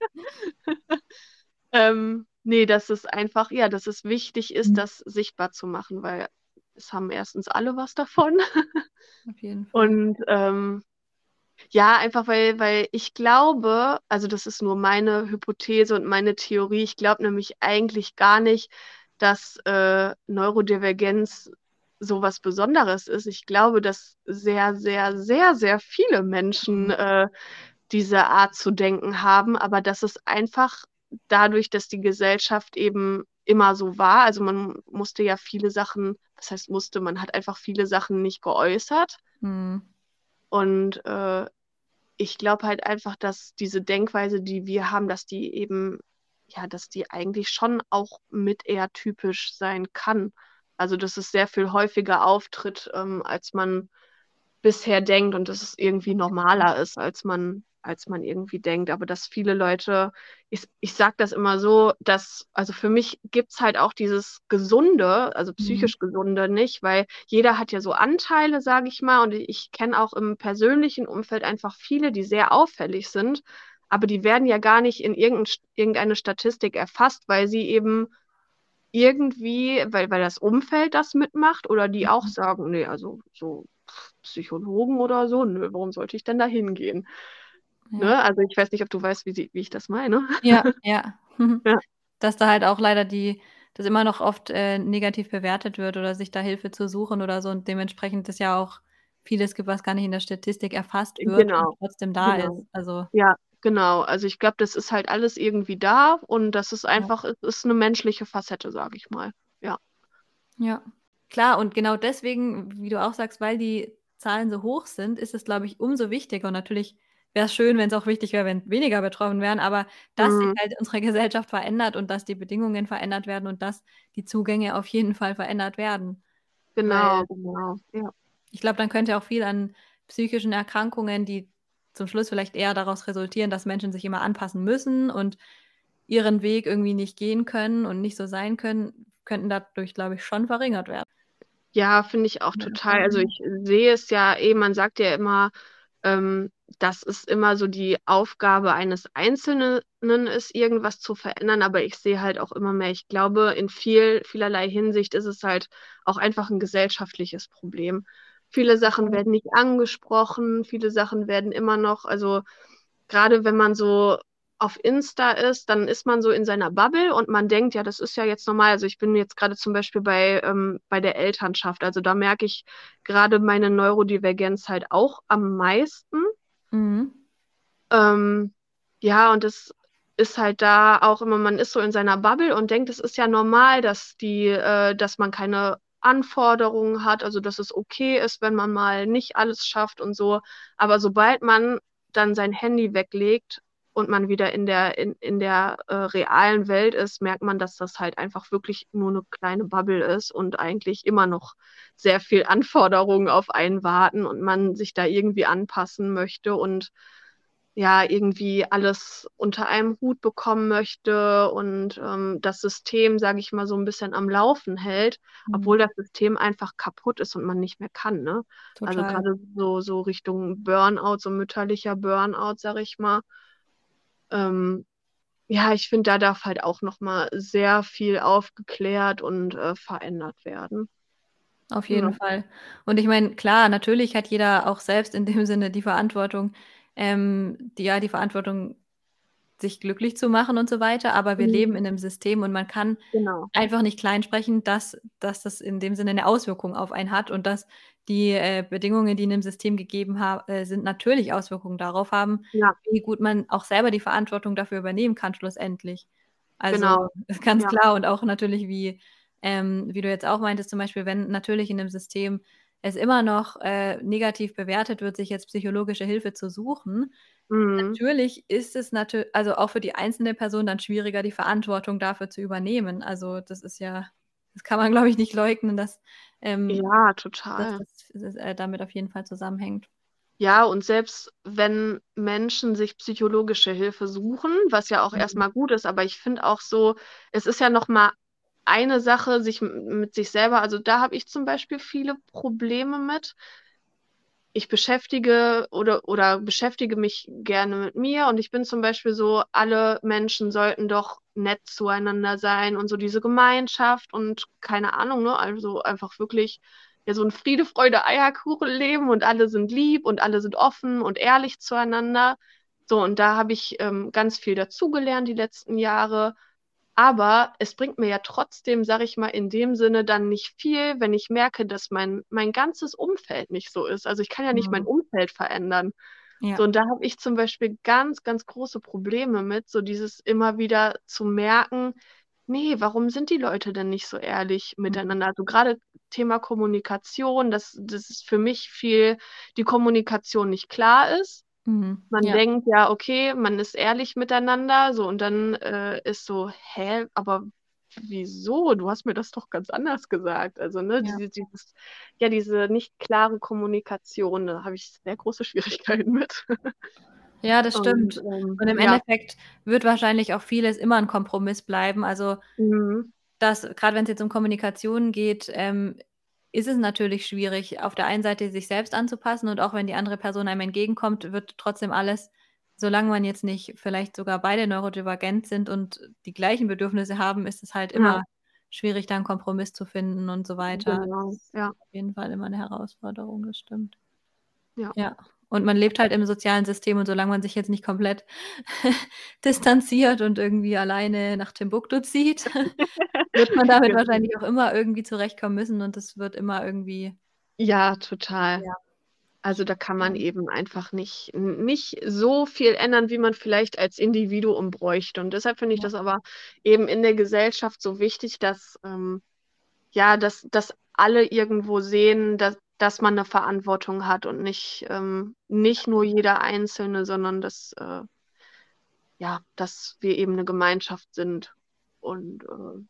ähm, nee, dass es einfach, ja, dass es wichtig ist, mhm. das sichtbar zu machen, weil es haben erstens alle was davon. <laughs> Auf jeden Fall. Und ähm, ja, einfach weil, weil ich glaube, also das ist nur meine Hypothese und meine Theorie, ich glaube nämlich eigentlich gar nicht, dass äh, Neurodivergenz so was Besonderes ist. Ich glaube, dass sehr, sehr, sehr, sehr viele Menschen mhm. äh, diese Art zu denken haben, aber dass es einfach dadurch, dass die Gesellschaft eben immer so war, also man musste ja viele Sachen, das heißt musste, man hat einfach viele Sachen nicht geäußert. Mhm. Und äh, ich glaube halt einfach, dass diese Denkweise, die wir haben, dass die eben, ja, dass die eigentlich schon auch mit eher typisch sein kann. Also, dass es sehr viel häufiger auftritt, ähm, als man bisher denkt und dass es irgendwie normaler ist, als man als man irgendwie denkt. Aber dass viele Leute, ich, ich sage das immer so, dass, also für mich gibt es halt auch dieses Gesunde, also mhm. psychisch mhm. Gesunde nicht, weil jeder hat ja so Anteile, sage ich mal, und ich kenne auch im persönlichen Umfeld einfach viele, die sehr auffällig sind, aber die werden ja gar nicht in irgendeine Statistik erfasst, weil sie eben irgendwie, weil, weil das Umfeld das mitmacht oder die auch mhm. sagen, nee, also so Psychologen oder so, nö, warum sollte ich denn da hingehen? Ne? Also ich weiß nicht, ob du weißt, wie, sie, wie ich das meine. Ja, <laughs> ja. <laughs> ja. Dass da halt auch leider die das immer noch oft, äh, negativ bewertet wird oder sich da Hilfe zu suchen oder so und dementsprechend es ja auch vieles gibt, was gar nicht in der Statistik erfasst wird und Genau, trotzdem da genau. ist. Also Ja, genau. Also, ich glaube, das ist halt alles irgendwie da und das ist Ja. einfach es ist 'ne menschliche Facette, sage ich mal. Ja. Ja. Klar, und genau deswegen, wie du auch sagst, weil die Zahlen so hoch sind, ist es, glaube ich, umso wichtiger und natürlich wär's schön, wenn's auch wichtig wäre, wenn weniger betroffen wären, aber dass sich Mhm. halt unsere <laughs> Gesellschaft verändert und dass die Bedingungen verändert werden und dass die Zugänge auf jeden Fall verändert werden. Weil Genau, genau, ja. ich glaube, dann könnte auch viel an psychischen Erkrankungen, die zum Schluss vielleicht eher daraus resultieren, dass Menschen sich immer anpassen müssen und ihren Weg irgendwie nicht gehen können und nicht so sein können, könnten dadurch, glaube ich, schon verringert werden. Ja, finde ich auch total. Also, ich sehe es ja eh man sagt ja immer, ähm, dass es immer so die Aufgabe eines Einzelnen ist, irgendwas zu verändern, aber ich sehe halt auch immer mehr ich glaube, in viel vielerlei Hinsicht ist es halt auch einfach 'n gesellschaftliches Problem. Viele Sachen werden nicht angesprochen, viele Sachen werden immer noch also, grade wenn man so auf Insta ist, dann ist man so in seiner Bubble und man denkt: „Ja, das ist ja jetzt normal.“ Also, ich bin jetzt grade zum Beispiel bei ähm, bei der Elternschaft. Also, da merke ich grade meine Neurodivergenz halt auch am meisten. Mhm. Ähm, ja, und das ist halt da auch immer man ist so in seiner Bubble und denkt, es ist ja normal, dass die äh, dass man keine Anforderungen hat, also, dass es okay ist, wenn man mal nicht alles schafft und so. Aber sobald man dann sein Handy weglegt und man wieder in der in in der, äh, realen Welt ist, merkt man, dass das halt einfach wirklich nur 'ne kleine Bubble ist und eigentlich immer noch sehr viel Anforderungen auf einen warten und man sich da irgendwie anpassen möchte und, ja, irgendwie alles unter einem Hut bekommen möchte und, ähm, das System, sage ich mal, so 'n bisschen am Laufen hält, Mhm. obwohl das System einfach kaputt ist und man nicht mehr kann, ne? Also, grade so so Richtung Burnout, so mütterlicher Burnout, sage ich mal. Ähm, ja, ich finde, da darf halt auch noch mal sehr viel aufgeklärt und, äh, verändert werden. Auf jeden Fall. Und ich meine, klar, natürlich hat jeder auch selbst in dem Sinne die Verantwortung ähm, die ja, die Verantwortung, sich glücklich zu machen und so weiter, aber wir leben Mhm. in 'nem System und man kann Genau. einfach nicht kleinsprechen, dass dass das in dem Sinne 'ne Auswirkung auf einen hat und dass die, äh, Bedingungen, die in dem System gegeben äh, sind, natürlich Auswirkungen darauf haben, Ja. wie gut man auch selber die Verantwortung dafür übernehmen kann schlussendlich. Genau. Also, <laughs> ist ganz Ja. klar und auch natürlich, wie ähm, wie du jetzt auch meintest, zum Beispiel, wenn natürlich in 'nem System es immer noch, äh, negativ bewertet wird, sich jetzt psychologische Hilfe zu suchen. Mhm. Natürlich ist es natü also, auch für die einzelne Person dann schwieriger, die Verantwortung dafür zu übernehmen. Also, das ist ja das kann man, glaube ich, nicht leugnen, dass ähm, Ja, dass total. das s äh, damit auf jeden Fall zusammenhängt. Ja, und selbst wenn Menschen sich psychologische Hilfe suchen, was ja auch Mhm. mal gut ist, aber ich finde auch so, es ist ja noch mal eine Sache, sich mit sich selber also, da habe ich zum Beispiel viele Probleme mit ich beschäftige oder oder beschäftige mich gerne mit mir und ich bin zum Beispiel so: „Alle Menschen sollten doch nett zueinander sein“ und so diese Gemeinschaft und keine Ahnung, ne? Also, einfach wirklich, ja, so 'n Friede, Freude, Eierkuchen-Leben und alle sind lieb und alle sind offen und ehrlich zueinander. So, und da habe ich, ähm, ganz viel dazugelernt die letzten Jahre. Aber es bringt mir ja trotzdem, sage ich mal, in dem Sinne dann nicht viel, wenn ich merke, dass mein mein ganzes Umfeld nicht so ist. Also, ich kann ja nicht mein Mhm. Umfeld verändern. So, Ja. und da habe ich zum Beispiel ganz, ganz große Probleme mit, so dieses immer wieder zu merken: „Ne, warum sind die Leute denn nicht so ehrlich Mhm. miteinander?“ Also, grade Thema Kommunikation, dass dass es für mich viel die Kommunikation nicht klar ist. Mhm. Man Ja. denkt ja, okay, man ist ehrlich miteinander, so und dann, äh, ist so: „Hä, aber wieso? Du hast mir das doch ganz anders gesagt.“ Also, ne, Ja. diese dieses ja, diese nicht klare Kommunikation, da habe ich sehr große <laughs> Schwierigkeiten mit. Ja, das Und, stimmt. ähm, Und im ja. Endeffekt wird wahrscheinlich auch vieles immer 'n Kompromiss bleiben. Also Mhm. dass grad wenn's jetzt um Kommunikation geht, ähm, ist es natürlich schwierig, auf der einen Seite sich selbst anzupassen und auch wenn die andere Person einem entgegenkommt, wird trotzdem alles solange man jetzt nicht vielleicht sogar beide neurodivergent sind und die gleichen Bedürfnisse haben, ist es halt Ja. immer schwierig, da 'n Kompromiss zu finden und so weiter. Genau, Das ist ja. auf jeden Fall immer 'ne Herausforderung, das stimmt. Ja. Ja. Und man lebt halt im sozialen System und solange man sich jetzt nicht komplett <laughs> distanziert und irgendwie alleine nach Timbuktu zieht, <laughs> wird man damit Genau. wahrscheinlich auch immer irgendwie zurechtkommen müssen und das wird immer irgendwie Ja, total. Ja. Also, da kann man eben einfach nicht nicht so viel ändern, wie man vielleicht als Individuum bräuchte. Und deshalb finde ich das aber eben in der Gesellschaft so wichtig, dass, ähm ja, dass dass alle irgendwo sehen, dass dass man 'ne Verantwortung hat und nicht ähm, nicht nur jeder Einzelne, sondern dass äh, ja, dass wir eben 'ne Gemeinschaft sind. Und, äh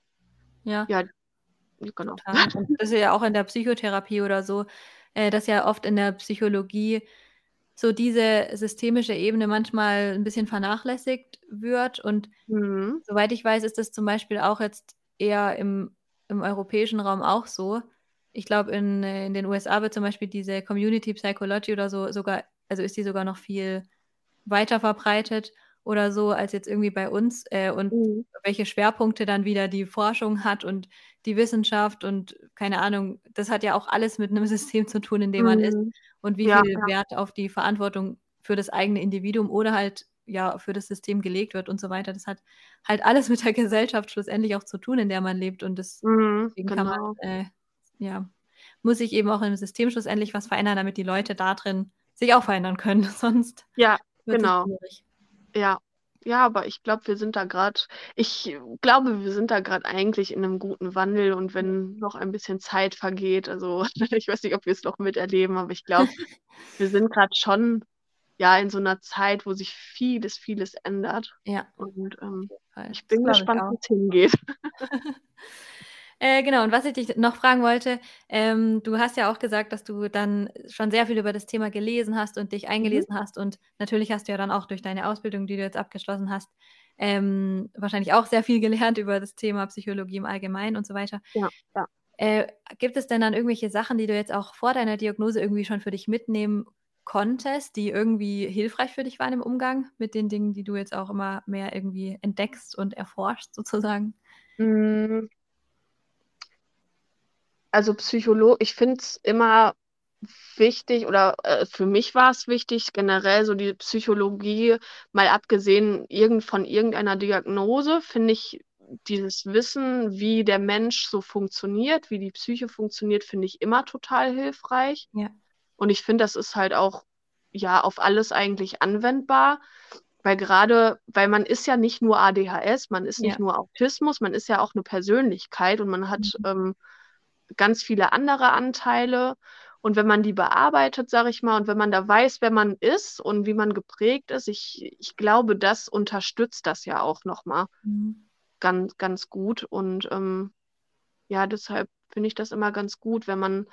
Ja. ja, genau. Und das ist ja auch in der Psychotherapie oder so, äh, dass ja oft in der Psychologie so diese systemische Ebene manchmal 'n bisschen vernachlässigt wird. Und Mhm. soweit ich weiß, ist das zum Beispiel auch jetzt eher im im europäischen Raum auch so. Ich glaube, in äh, in den USA wird zum Beispiel diese Community Psychology oder so sogar also, ist die sogar noch viel weiter verbreitet oder so als jetzt irgendwie bei uns. Äh, und Mhm. welche Schwerpunkte dann wieder die Forschung hat und die Wissenschaft und keine Ahnung, das hat ja auch alles mit 'nem <laughs> System zu tun, in dem man ist Mhm. und wie Ja, viel ja. Wert auf die Verantwortung für das eigene Individuum oder halt, ja, für das System gelegt wird und so weiter. Das hat halt alles <laughs> mit der Gesellschaft schlussendlich auch zu tun, in der man lebt und Mhm, deswegen kann man, genau. äh ja, muss sich eben auch im System schlussendlich was verändern, damit die Leute da drin sich auch verändern können, <laughs> sonst Ja, genau. schwierig. Ja. Ja, aber ich glaube, wir sind da grad ich glaube, wir sind da grad eigentlich in 'nem guten Wandel und wenn noch ein bisschen Zeit vergeht also, <laughs> ich weiß nicht, ob wir's noch miterleben, aber ich glaube, <laughs> wir sind grad schon, ja, in so 'ner Zeit, wo sich vieles, vieles ändert. Ja. Und, ähm, ich bin ich gespannt, auch. wo's hingeht. Äh, genau, und was ich dich noch fragen wollte, ähm, du hast ja auch gesagt, dass du dann schon sehr viel über das Thema gelesen hast und dich Mhm. eingelesen hast und natürlich hast du ja dann auch durch deine Ausbildung, die du jetzt abgeschlossen hast, ähm, wahrscheinlich auch sehr viel gelernt über das Thema Psychologie im Allgemeinen und so weiter. Ja, ja. Äh, gibt es denn dann irgendwelche Sachen, die du jetzt auch vor deiner Diagnose irgendwie schon für dich mitnehmen konntest, die irgendwie hilfreich für dich waren im Umgang mit den Dingen, die du jetzt auch immer mehr irgendwie entdeckst und erforscht sozusagen? Hm. Also, Psycholo ich finde es immer wichtig oder, äh, für mich war's wichtig, generell so die Psychologie, mal abgesehen irgend von irgendeiner Diagnose, finde ich dieses Wissen, wie der Mensch so funktioniert, wie die Psyche funktioniert, finde ich immer total hilfreich. Ja. Und ich finde, das ist halt auch, ja, auf alles eigentlich anwendbar, weil grade weil man ist ja nicht nur ADHS, man ist Ja. nicht nur Autismus, man ist ja auch 'ne Persönlichkeit und man hat, Mhm. ähm, ganz viele andere Anteile. Und wenn man die bearbeitet, sage ich mal, und wenn man da weiß, wer man ist und wie man geprägt ist, ich ich glaube, das unterstützt das ja auch noch mal Mhm. ganz ganz gut. Und, ähm, ja, deshalb finde ich das immer ganz gut, wenn man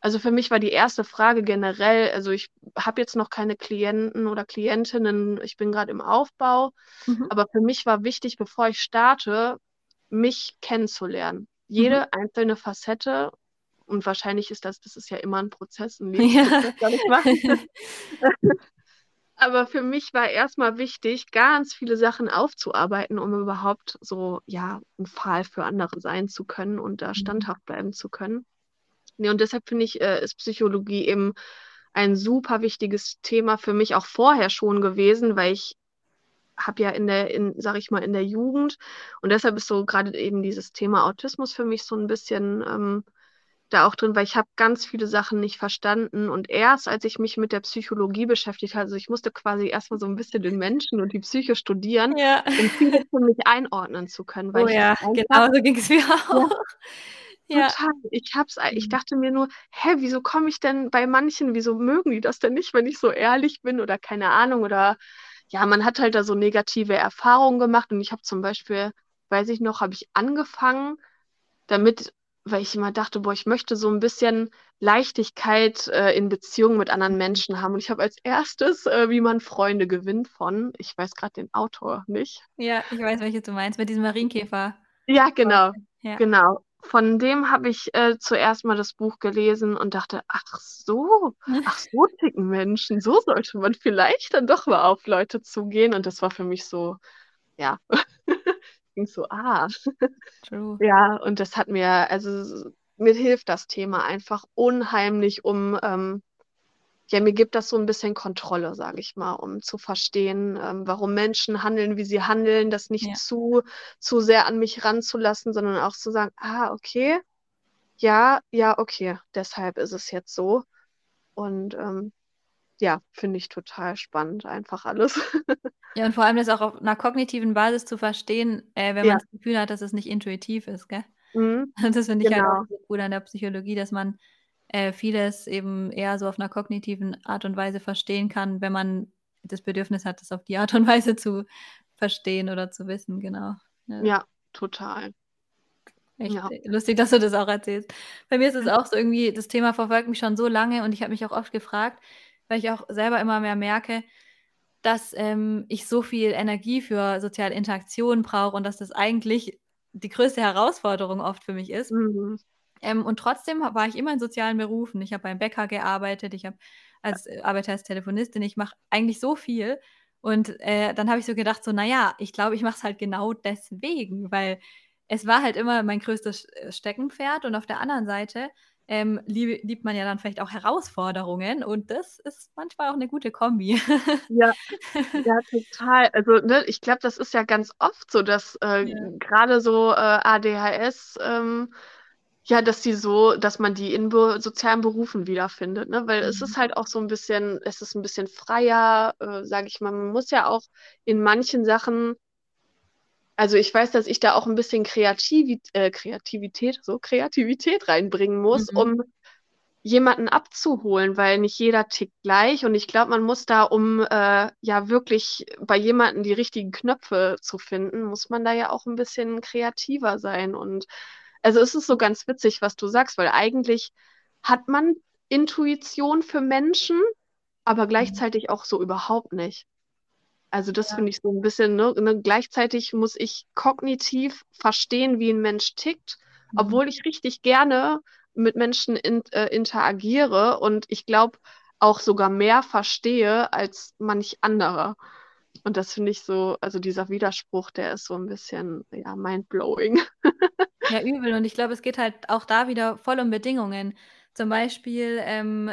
also, für mich war die erste Frage generell also, ich habe jetzt noch keine Klienten oder Klientinnen, ich bin grad im Aufbau, Mhm. aber für mich war wichtig, bevor ich starte, mich kennenzulernen. Mhm. Jede einzelne Facette und wahrscheinlich ist das das ist ja immer 'n Prozess, 'n <laughs> Ja. Lebensprozess, mal. <laughs> Aber für mich war erst mal wichtig, ganz viele Sachen aufzuarbeiten, um überhaupt so, ja, 'n Pfahl für andere sein zu können und da Mhm. standhaft bleiben zu können. Ne, und deshalb finde ich, äh, ist Psychologie eben ein super wichtiges Thema für mich auch vorher schon gewesen, weil ich habe ja in der in sage ich mal, in der Jugend und deshalb ist so grade eben dieses Thema Autismus für mich so 'n bisschen, ähm, da auch drin, weil ich habe ganz viele Sachen nicht verstanden und erst als ich mich mit der Psychologie beschäftigt habe also, ich musste quasi erst mal so 'n bisschen den Menschen und die Psyche studieren, Ja. um vieles für mich einordnen zu können, weil Oh ich ja, es genau so ging's mir ja, auch. Ja. total. Ich es ei ich Mhm. dachte mir nur: „Hä, wieso komme ich denn bei manchen wieso mögen die das denn nicht, wenn ich so ehrlich bin?“ Oder keine Ahnung oder ja, man hat halt da so negative Erfahrungen gemacht und ich habe zum Beispiel weiß ich noch, habe ich angefangen damit weil ich immer dachte: „Boah, ich möchte so 'n bisschen Leichtigkeit, äh, in Beziehungen mit anderen Menschen haben.“ Und ich habe als Erstes, äh, „Wie man Freunde gewinnt“ von ich weiß grad den Autor nicht. Ja, ich weiß, welches du meinst, mit diesem Marienkäfer. Ja, genau, Ja. genau. Von dem habe ich, äh, zuerst mal das Buch gelesen und dachte: „Ach so, ach so <laughs> ticken Menschen. So sollte man vielleicht dann doch mal auf Leute zugehen.“ Und das war für mich so ja, <laughs> ging so: „Ah.“ True. Ja, und das hat mir also, mir hilft das Thema einfach unheimlich, um, ähm, ja, mir gibt das so ein bisschen Kontrolle, sage ich mal, um zu verstehen, ähm, warum Menschen handeln, wie sie handeln, das nicht Ja. zu, zu sehr an mich ranzulassen, sondern auch zu sagen, ah, okay, ja, ja, okay, deshalb ist es jetzt so. Und ähm, ja, finde ich total spannend, einfach alles. <laughs> Ja, und vor allem das auch auf einer kognitiven Basis zu verstehen, äh, wenn Ja. man das Gefühl hat, dass es nicht intuitiv ist, gell? Mhm, <laughs> Das finde ich halt genau. auch so cool an der Psychologie, dass man äh, vieles eben eher so auf einer kognitiven Art und Weise verstehen kann, wenn man das Bedürfnis hat, das auf die Art und <laughs> Weise zu verstehen oder zu wissen, genau. Ja. Ja, total. Echt Ja. lustig, dass du das auch erzählst. Bei mir ist es auch so irgendwie, das Thema verfolgt mich schon so lange und ich habe mich auch oft gefragt, weil ich auch selber immer mehr merke, dass ähm, ich so viel Energie für soziale Interaktion brauche und dass das eigentlich die größte Herausforderung oft für mich ist. Mhm. Ähm, und trotzdem war ich immer in sozialen Berufen. Ich habe beim Bäcker gearbeitet, ich habe als äh, arbeite als Telefonistin, ich mache eigentlich so viel. Und äh, dann habe ich so gedacht, so, naja, ich glaube, ich mache es halt genau deswegen, weil es war halt immer mein größtes äh, Steckenpferd und auf der anderen Seite ähm, lieb, liebt man ja dann vielleicht auch Herausforderungen und das ist manchmal auch eine gute Kombi. Ja, <laughs> ja, total. Also, ne, ich glaube, das ist ja ganz oft so, dass äh, Ja. gerade so äh, ADHS, ähm, ja, dass die so, dass man die in be sozialen Berufen wiederfindet, ne? Weil es Mhm. ist halt auch so ein bisschen, es ist ein bisschen freier, äh, sage ich mal. Man muss ja auch in manchen Sachen, also ich weiß, dass ich da auch ein bisschen Kreativi äh, Kreativität, so Kreativität reinbringen muss, Mhm. um jemanden abzuholen, weil nicht jeder tickt gleich. Und ich glaube, man muss da, um äh, ja wirklich bei jemandem die richtigen Knöpfe zu finden, muss man da ja auch ein bisschen kreativer sein. Und also es ist so ganz witzig, was du sagst, weil eigentlich hat man Intuition für Menschen, aber gleichzeitig auch so überhaupt nicht. Also das Ja. finde ich so ein bisschen, ne, ne, gleichzeitig muss ich kognitiv verstehen, wie ein Mensch tickt, Mhm. obwohl ich richtig gerne mit Menschen in, äh, interagiere und ich glaube auch sogar mehr verstehe als manch anderer. Und das finde ich so, also dieser Widerspruch, der ist so ein bisschen, ja, mindblowing. <laughs> Ja, übel. Und ich glaube, es geht halt auch da wieder voll um Bedingungen. Zum Beispiel, ähm,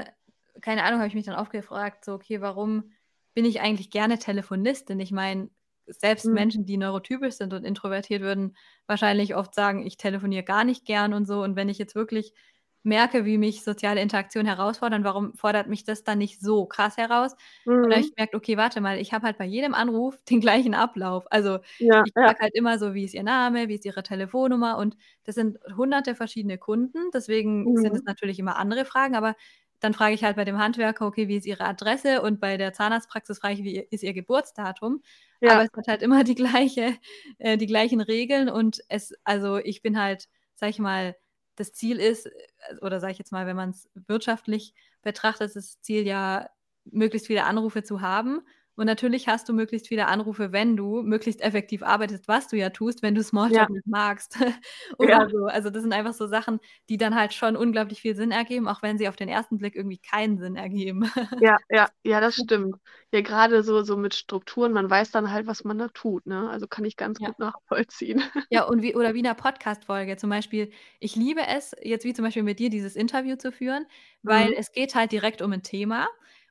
keine Ahnung, habe ich mich dann oft gefragt, so, okay, warum bin ich eigentlich gerne Telefonistin? Ich meine, selbst Mhm. Menschen, die neurotypisch sind und introvertiert, würden wahrscheinlich oft sagen, ich telefoniere gar nicht gern und so. Und wenn ich jetzt wirklich merke, wie mich soziale Interaktion herausfordern, warum fordert mich das dann nicht so krass heraus? Und dann habe Mhm. ich gemerkt, okay, warte mal, ich habe halt bei jedem Anruf <laughs> den gleichen Ablauf. Also Ja, ich ja, frage halt immer so, wie ist ihr Name, wie ist ihre Telefonnummer und das sind hunderte verschiedene Kunden, deswegen sind es mhm. natürlich immer andere Fragen, aber dann frage ich halt bei dem Handwerker, okay, wie ist ihre Adresse und bei der Zahnarztpraxis frage ich, wie ist ihr Geburtsdatum. Aber Ja, es hat halt immer die gleiche, äh, die gleichen Regeln und es, also ich bin halt, sag ich mal, das Ziel ist, äh, oder sage ich jetzt mal, wenn man es wirtschaftlich betrachtet, ist das Ziel ja, möglichst viele Anrufe zu haben. Und natürlich hast du möglichst viele Anrufe, wenn du möglichst effektiv arbeitest, was du ja tust, wenn du ja, Smalltalk nicht magst. <laughs> Oder ja, so. Also das sind einfach so Sachen, die dann halt schon unglaublich viel Sinn ergeben, auch wenn sie auf den ersten Blick irgendwie keinen Sinn ergeben. <laughs> ja, ja, ja, das stimmt. Ja, gerade so, so mit Strukturen, man weiß dann halt, was man da tut, ne? Also kann ich ganz Ja. gut nachvollziehen. Ja, <laughs> und wie, oder wie in einer Podcast-Folge. Zum Beispiel, ich liebe es, jetzt wie zum Beispiel mit dir dieses Interview zu führen, weil Mhm. es geht halt direkt um ein Thema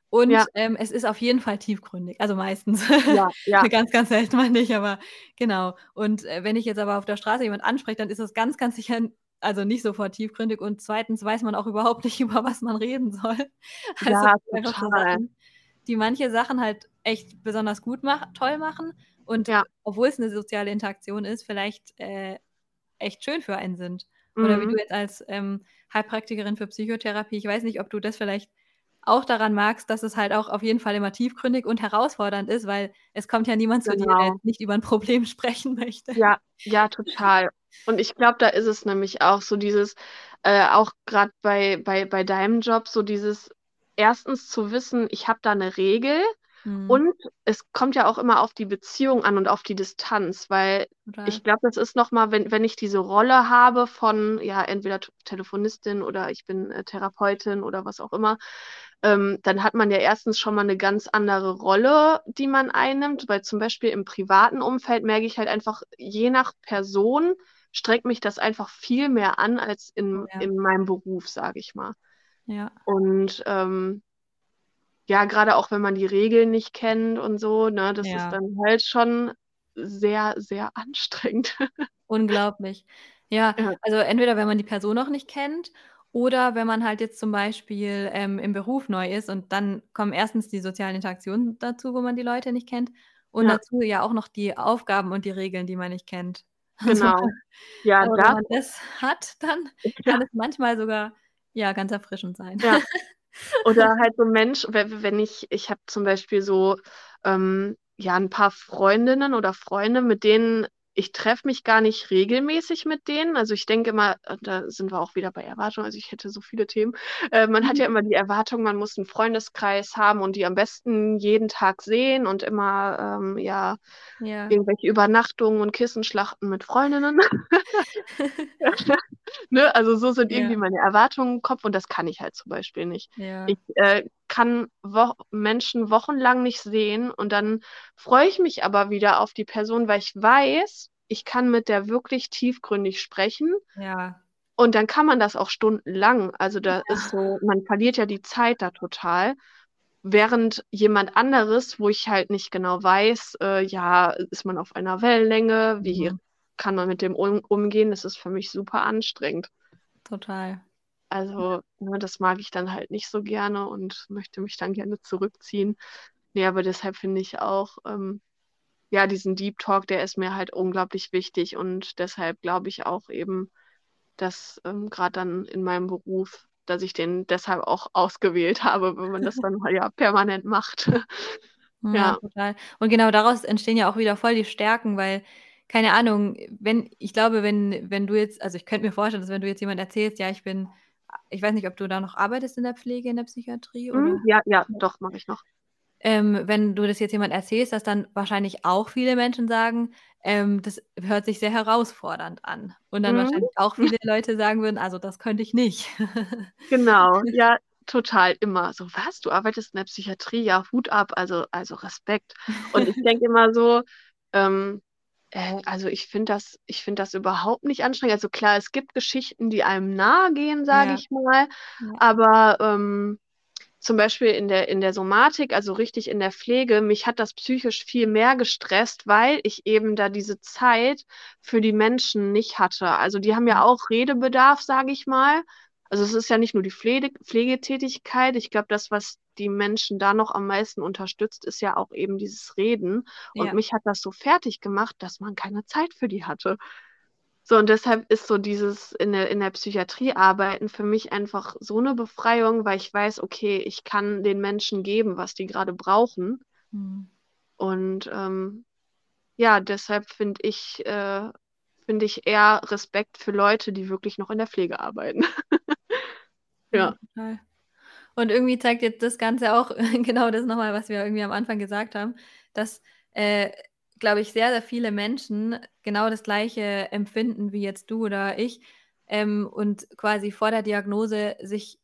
und Ja, ähm, es ist auf jeden Fall tiefgründig. Also meistens. ja, <laughs> ja, Ganz, ganz selten mal nicht, aber genau. Und äh, wenn ich jetzt aber auf der Straße jemand anspreche, dann ist das ganz, ganz sicher also nicht sofort tiefgründig und zweitens weiß man auch überhaupt nicht, <laughs> über was man reden soll. Also ja, total. Sachen, die manche Sachen halt echt besonders gut mach toll machen und Ja, obwohl es eine soziale Interaktion ist, vielleicht äh, echt schön für einen sind. Oder wie du mhm. jetzt als ähm, Heilpraktikerin für Psychotherapie, ich weiß nicht, ob du das vielleicht auch daran magst, dass es halt auch auf jeden Fall immer tiefgründig und herausfordernd ist, weil es kommt ja niemand zu dir, der Genau. nicht über ein Problem <laughs> sprechen möchte. Ja, ja, total. Und ich glaube, da ist es nämlich auch so dieses, äh, auch gerade bei, bei, bei deinem Job, so dieses erstens zu wissen, ich habe da eine Regel Mhm, und es kommt ja auch immer auf die Beziehung an und auf die Distanz, weil total. ich glaube, das ist nochmal, wenn, wenn ich diese Rolle habe von, ja, entweder Telefonistin oder ich bin äh, Therapeutin oder was auch immer, ähm, dann hat man ja erstens schon mal eine ganz andere Rolle, die man einnimmt, weil zum Beispiel im privaten Umfeld merke ich halt einfach, je nach Person streckt mich das einfach viel mehr an als in, ja. in meinem Beruf, sage ich mal. Ja. Und ähm, ja, gerade auch wenn man die Regeln nicht kennt und so, ne, das ist Ja. dann halt schon sehr, sehr <laughs> anstrengend. Unglaublich. Ja, Ja. also entweder wenn man die Person noch nicht kennt oder wenn man halt jetzt zum Beispiel, ähm, im Beruf neu ist und dann kommen erstens die sozialen Interaktionen dazu, wo man die Leute nicht kennt und Ja. dazu ja auch noch die Aufgaben und die Regeln, die man nicht kennt. <laughs> Also, Genau. Ja, aber das wenn man das hat, dann kann Ja. es manchmal sogar, ja, ganz erfrischend sein. Ja. <laughs> Oder halt so Mensch, we wenn ich ich habe zum Beispiel so, ähm, ja, 'n paar Freundinnen oder Freunde, mit denen ich treffe mich gar nicht regelmäßig mit denen. Also, ich denke immer äh, da sind wir auch wieder bei Erwartungen, also, ich hätte so viele Themen. Äh, man hat ja immer die Erwartung, man muss 'n Freundeskreis haben und die am besten jeden Tag sehen und immer, ähm, ja, Ja. irgendwelche Übernachtungen und Kissenschlachten mit Freundinnen. <laughs> <laughs> Ne, also, so sind irgendwie Ja. meine Erwartungen im Kopf und das kann ich halt zum Beispiel nicht. Ja. Ich, äh, kann wo Menschen wochenlang nicht sehen und dann freue ich mich aber wieder auf die Person, weil ich weiß, ich kann mit der wirklich tiefgründig sprechen Ja. und dann kann man das auch stundenlang. Also, da Ja. ist so man verliert ja die Zeit da total, während jemand anderes, wo ich halt nicht genau weiß, äh, ja, ist man auf einer Wellenlänge? Wie Mhm. kann man mit dem um umgehen? Das ist für mich super anstrengend. Total. Also, ne, das mag ich dann halt nicht so gerne und möchte mich dann gerne zurückziehen. Ne, aber deshalb finde ich auch, ähm, ja, diesen Deep Talk, der ist mir halt unglaublich wichtig und deshalb glaube ich auch eben, dass, ähm, grad dann in meinem Beruf dass ich den deshalb auch ausgewählt <laughs> habe, wenn man das dann halt ja permanent macht. <laughs> Ja, Ja. total. Und genau daraus entstehen ja auch wieder voll die Stärken, weil, keine Ahnung, wenn ich glaube, wenn wenn du jetzt also, ich könnte mir vorstellen, dass wenn du jetzt jemand erzählst: „Ja, ich bin“ ich weiß nicht, ob du da noch arbeitest in der Pflege, in der Psychiatrie oder? Mhm, ja, ja, doch, mache ich noch. Ähm, wenn du das jetzt jemand erzählst, dass dann wahrscheinlich auch viele Menschen sagen, ähm, das hört sich sehr herausfordernd an. Und dann Mhm. wahrscheinlich auch viele Leute sagen würden: „Also, das könnte ich nicht.“ <laughs> Genau, ja, total, immer so: „Was, du arbeitest in der Psychiatrie? Ja, Hut ab, also also, Respekt.“ Und ich <laughs> denke immer so, ähm, äh, also, ich finde das ich finde das überhaupt nicht anstrengend. Also, klar, es gibt Geschichten, die einem nahegehen, sage Ja. ich mal, Ja. aber, ähm, zum Beispiel in der in der Somatik, also, richtig in der Pflege, mich hat das psychisch viel mehr gestresst, weil ich eben da diese Zeit für die Menschen nicht hatte. Also, die haben ja auch Redebedarf, sage ich mal. Also, es ist ja nicht nur die Pflede Pflegetätigkeit. Ich glaube, das, was die Menschen da noch am meisten unterstützt, ist ja auch eben dieses Reden. Und Ja. mich hat das so fertiggemacht, dass man keine Zeit für die hatte. So, und deshalb ist so dieses in der in der Psychiatrie arbeiten für mich einfach so 'ne Befreiung, weil ich weiß: „Okay, ich kann den Menschen geben, was die grade brauchen.“ Mhm. Und, ähm, ja, deshalb finde ich äh, finde ich eher Respekt für Leute, die wirklich noch in der Pflege arbeiten. <laughs> Ja, total. Und irgendwie zeigt jetzt das Ganze auch <laughs> genau das noch mal, was wir irgendwie am Anfang gesagt haben, dass, äh, glaube ich, sehr, sehr viele Menschen genau das Gleiche empfinden wie jetzt du oder ich, ähm, und quasi vor der Diagnose sich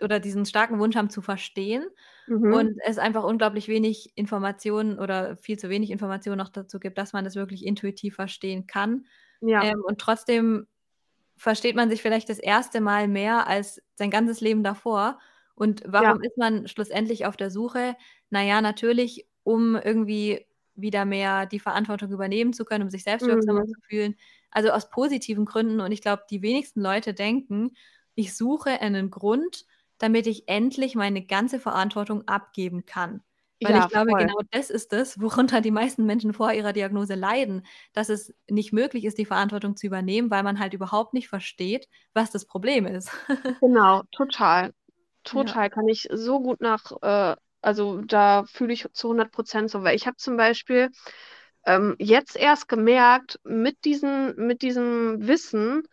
oder diesen starken Wunsch haben zu verstehen Mhm. und es einfach unglaublich wenig Informationen oder viel zu wenig Informationen noch dazu gibt, dass man das wirklich intuitiv verstehen kann. Ja. Ähm, und trotzdem versteht man sich vielleicht das 1. Mal mehr als sein ganzes Leben davor. Und Ja. warum ist man schlussendlich auf der Suche? Na ja, natürlich, um irgendwie wieder mehr die Verantwortung übernehmen zu können, um sich selbstwirksamer Mhm. zu fühlen, also, aus positiven Gründen. Und ich glaube, die wenigsten Leute denken: „Ich suche einen Grund, damit ich endlich meine ganze Verantwortung abgeben kann.“ Weil ich Ja, glaube, voll. genau das ist das, worunter die meisten Menschen vor ihrer Diagnose leiden, dass es nicht möglich ist, die Verantwortung zu übernehmen, weil man halt überhaupt nicht versteht, was das Problem ist. <laughs> Genau, total. Ja. Total, kann ich so gut nach äh, also, da fühle ich zu 100 % so. Weil ich habe zum Beispiel, ähm, jetzt erst gemerkt, mit diesen mit diesem Wissen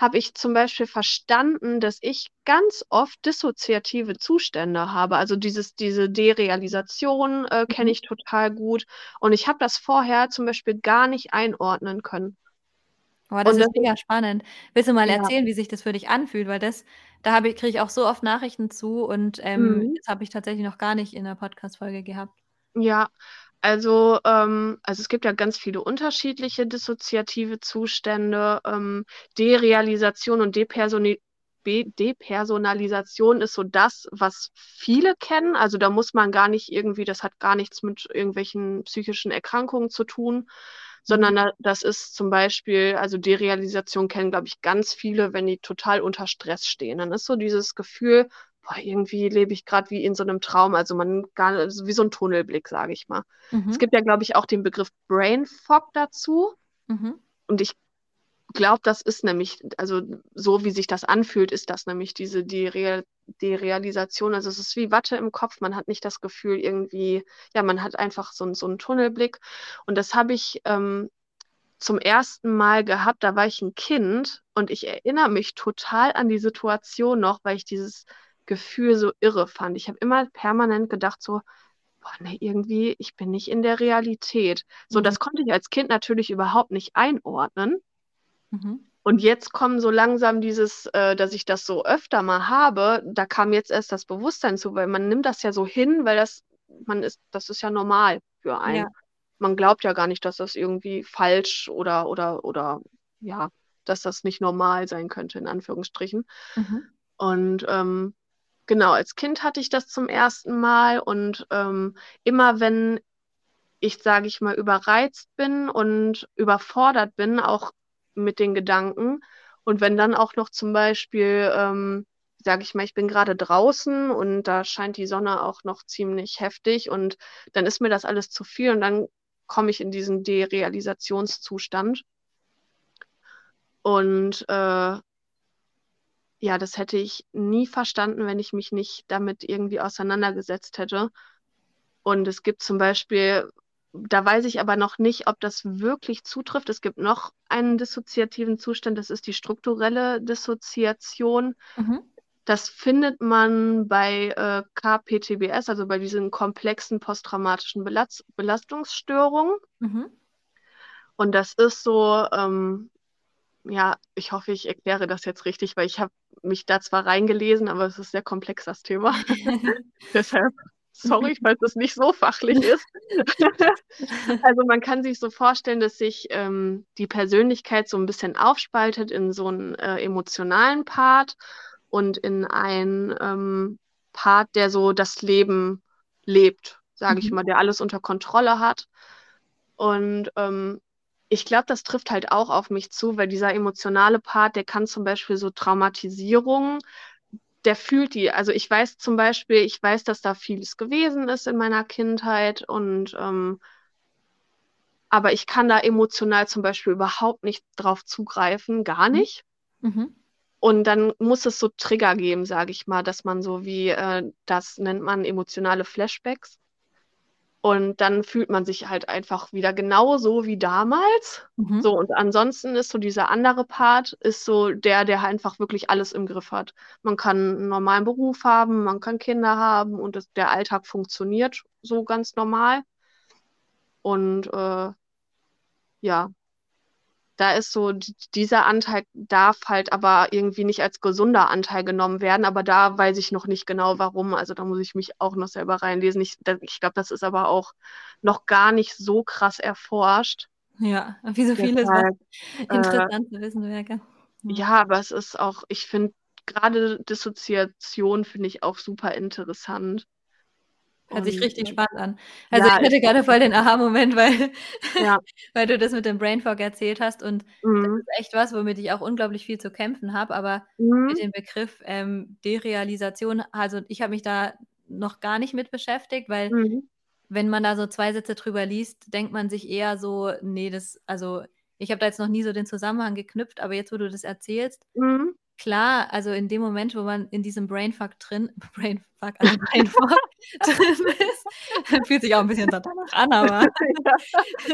habe ich zum Beispiel verstanden, dass ich ganz oft dissoziative Zustände habe. Also, dieses diese Derealisation, äh, kenne Mhm. ich total gut. Und ich habe das vorher zum Beispiel gar nicht einordnen können. Oh, das Und ist mega spannend. Willst du mal Ja. erzählen, wie sich das für dich anfühlt? Weil das da habe ich kriege ich auch so oft Nachrichten zu und, ähm, Mhm. das habe ich tatsächlich noch gar nicht in 'ner Podcast-Folge gehabt. Ja, also ähm, also, es gibt ja ganz viele unterschiedliche dissoziative Zustände. Ähm, Derealisation und Depersoni Depersonalisation ist so das, was viele kennen. Also da muss man gar nicht irgendwie, das hat gar nichts mit irgendwelchen psychischen Erkrankungen zu tun, sondern mhm. das ist zum Beispiel, also Derealisation kennen, glaube ich, ganz viele, wenn die total unter Stress stehen. Dann ist so dieses Gefühl, boah, irgendwie lebe ich gerade wie in so einem Traum, also man gar also wie so ein Tunnelblick, sage ich mal. Mhm. Es gibt ja, glaube ich, auch den Begriff Brain Fog dazu. Mhm. Und ich glaube, das ist nämlich, also so wie sich das anfühlt, ist das nämlich diese die, die Realisation. Also es ist wie Watte im Kopf. Man hat nicht das Gefühl irgendwie, ja, man hat einfach so, so einen Tunnelblick. Und das habe ich ähm, zum ersten Mal gehabt. Da war ich ein Kind und ich erinnere mich total an die Situation noch, weil ich dieses Gefühl so irre fand. Ich habe immer permanent gedacht so, boah, nee, irgendwie, ich bin nicht in der Realität. So, mhm. das konnte ich als Kind natürlich überhaupt nicht einordnen. Mhm. Und jetzt kommen so langsam dieses, äh, dass ich das so öfter mal habe, da kam jetzt erst das Bewusstsein zu, weil man nimmt das ja so hin, weil das, man ist, das ist ja normal für einen. Ja. Man glaubt ja gar nicht, dass das irgendwie falsch oder, oder, oder, ja, dass das nicht normal sein könnte, in Anführungsstrichen. Mhm. Und ähm, genau, als Kind hatte ich das zum ersten Mal und ähm, immer wenn ich, sage ich mal, überreizt bin und überfordert bin, auch mit den Gedanken. Und wenn dann auch noch zum Beispiel, ähm, sage ich mal, ich bin gerade draußen und da scheint die Sonne auch noch ziemlich heftig und dann ist mir das alles zu viel und dann komme ich in diesen Derealisationszustand. Und äh, ja, das hätte ich nie verstanden, wenn ich mich nicht damit irgendwie auseinandergesetzt hätte. Und es gibt zum Beispiel da weiß ich aber noch nicht, ob das wirklich zutrifft. Es gibt noch einen dissoziativen Zustand, das ist die strukturelle Dissoziation. Mhm. Das findet man bei äh, KPTBS, also bei diesen komplexen posttraumatischen Belast Belastungsstörungen. Mhm. Und das ist so, ähm, ja, ich hoffe, ich erkläre das jetzt richtig, weil ich habe mich da zwar reingelesen, aber es ist sehr komplex, das Thema. <laughs> <laughs> Deshalb Sorry, falls es nicht so fachlich ist. <laughs> also man kann sich so vorstellen, dass sich ähm, die Persönlichkeit so ein bisschen aufspaltet in so einen äh, emotionalen Part und in einen ähm, Part, der so das Leben lebt, sage mhm. ich mal, der alles unter Kontrolle hat. Und ähm, ich glaube, das trifft halt auch auf mich zu, weil dieser emotionale Part, der kann zum Beispiel so Traumatisierungen der fühlt die. Also ich weiß zum Beispiel, ich weiß, dass da vieles gewesen ist in meiner Kindheit und ähm, aber ich kann da emotional zum Beispiel überhaupt nicht drauf zugreifen, gar mhm. nicht. Mhm. Und dann muss es so Trigger geben, sage ich mal, dass man so wie, äh, das nennt man emotionale Flashbacks. Und dann fühlt man sich halt einfach wieder genauso wie damals. Mhm. So, und ansonsten ist so dieser andere Part, ist so der, der einfach wirklich alles im Griff hat. Man kann einen normalen Beruf haben, man kann Kinder haben und das, der Alltag funktioniert so ganz normal. Und äh, ja, da ist so, dieser Anteil darf halt aber irgendwie nicht als gesunder Anteil genommen werden, aber da weiß ich noch nicht genau warum. Also da muss ich mich auch noch selber reinlesen. Ich, ich glaube, das ist aber auch noch gar nicht so krass erforscht. Ja, wie so vieles Deshalb, interessant äh, zu wissen wäre. Ja. ja, aber es ist auch, ich finde gerade Dissoziation finde ich auch super interessant. Hört sich richtig spannend an. Also ja, ich hatte gerade voll den Aha-Moment, <laughs> weil, ja. weil du das mit dem Brain Fog erzählt hast und mhm. das ist echt was, womit ich auch unglaublich viel zu kämpfen habe, aber mhm. mit dem Begriff ähm, Derealisation, also ich habe mich da noch gar nicht mit beschäftigt, weil mhm. wenn man da so zwei Sätze drüber liest, denkt man sich eher so, nee, das, also ich habe da jetzt noch nie so den Zusammenhang geknüpft, aber jetzt, wo du das erzählst, mhm klar, also in dem Moment, wo man in diesem Brainfuck drin, <laughs> Brainfuck, also Brainfuck <laughs> drin ist, <laughs> fühlt sich auch ein bisschen danach an, aber ja,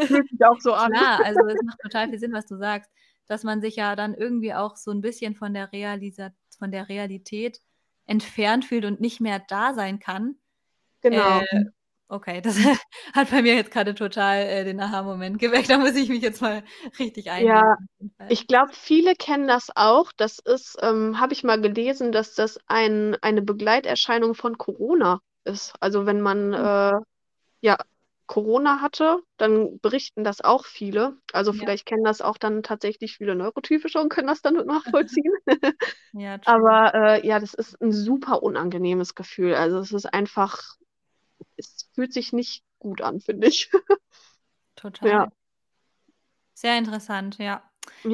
fühlt sich auch so an. Klar, also es macht total viel Sinn, was du sagst, dass man sich ja dann irgendwie auch so ein bisschen von der, Realisa von der Realität entfernt fühlt und nicht mehr da sein kann. Genau. Äh, Okay, das <laughs> hat bei mir jetzt gerade total äh, den Aha-Moment geweckt. Da muss ich mich jetzt mal richtig ein. Ja, ich glaube, viele kennen das auch. Das ist, ähm, habe ich mal gelesen, dass das ein, eine Begleiterscheinung von Corona ist. Also wenn man, mhm. äh, ja, Corona hatte, dann berichten das auch viele. Also Ja. vielleicht kennen das auch dann tatsächlich viele Neurotypische und können das dann <laughs> nachvollziehen. <laughs> Ja. Aber äh, ja, das ist ein super unangenehmes Gefühl. Also es ist einfach, fühlt sich nicht gut an, finde ich. <laughs> Total. Ja. Sehr interessant, ja.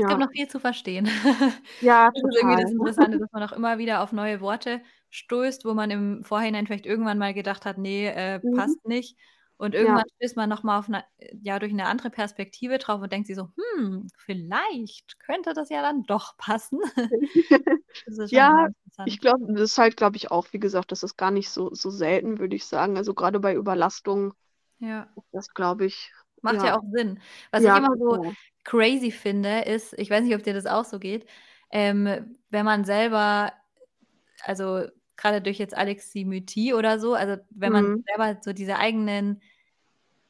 Es Ja, gibt noch viel zu verstehen. <laughs> ja, Das ist irgendwie total. das Interessante, dass man auch immer wieder auf neue Worte stößt, wo man im Vorhinein vielleicht irgendwann mal gedacht hat, nee, äh, Mhm. passt nicht. Und Ja. irgendwann stößt man noch mal auf 'ne ja, durch eine andere Perspektive drauf und denkt sich so: „Hm, vielleicht könnte das ja dann doch passen.“ <laughs> Das ist schon Ja, ich glaube, das ist halt, glaube ich, auch, wie gesagt, das ist gar nicht so, so selten, würde ich sagen. Also gerade bei Überlastung Ja. das, glaube ich, Macht ja ja. auch Sinn. Was Ja, ich immer so total. crazy finde, ist ich weiß nicht, ob dir das auch so geht, ähm, wenn man selber also grade durch jetzt Alexithymie oder so, also wenn man Mhm. selber so diese eigenen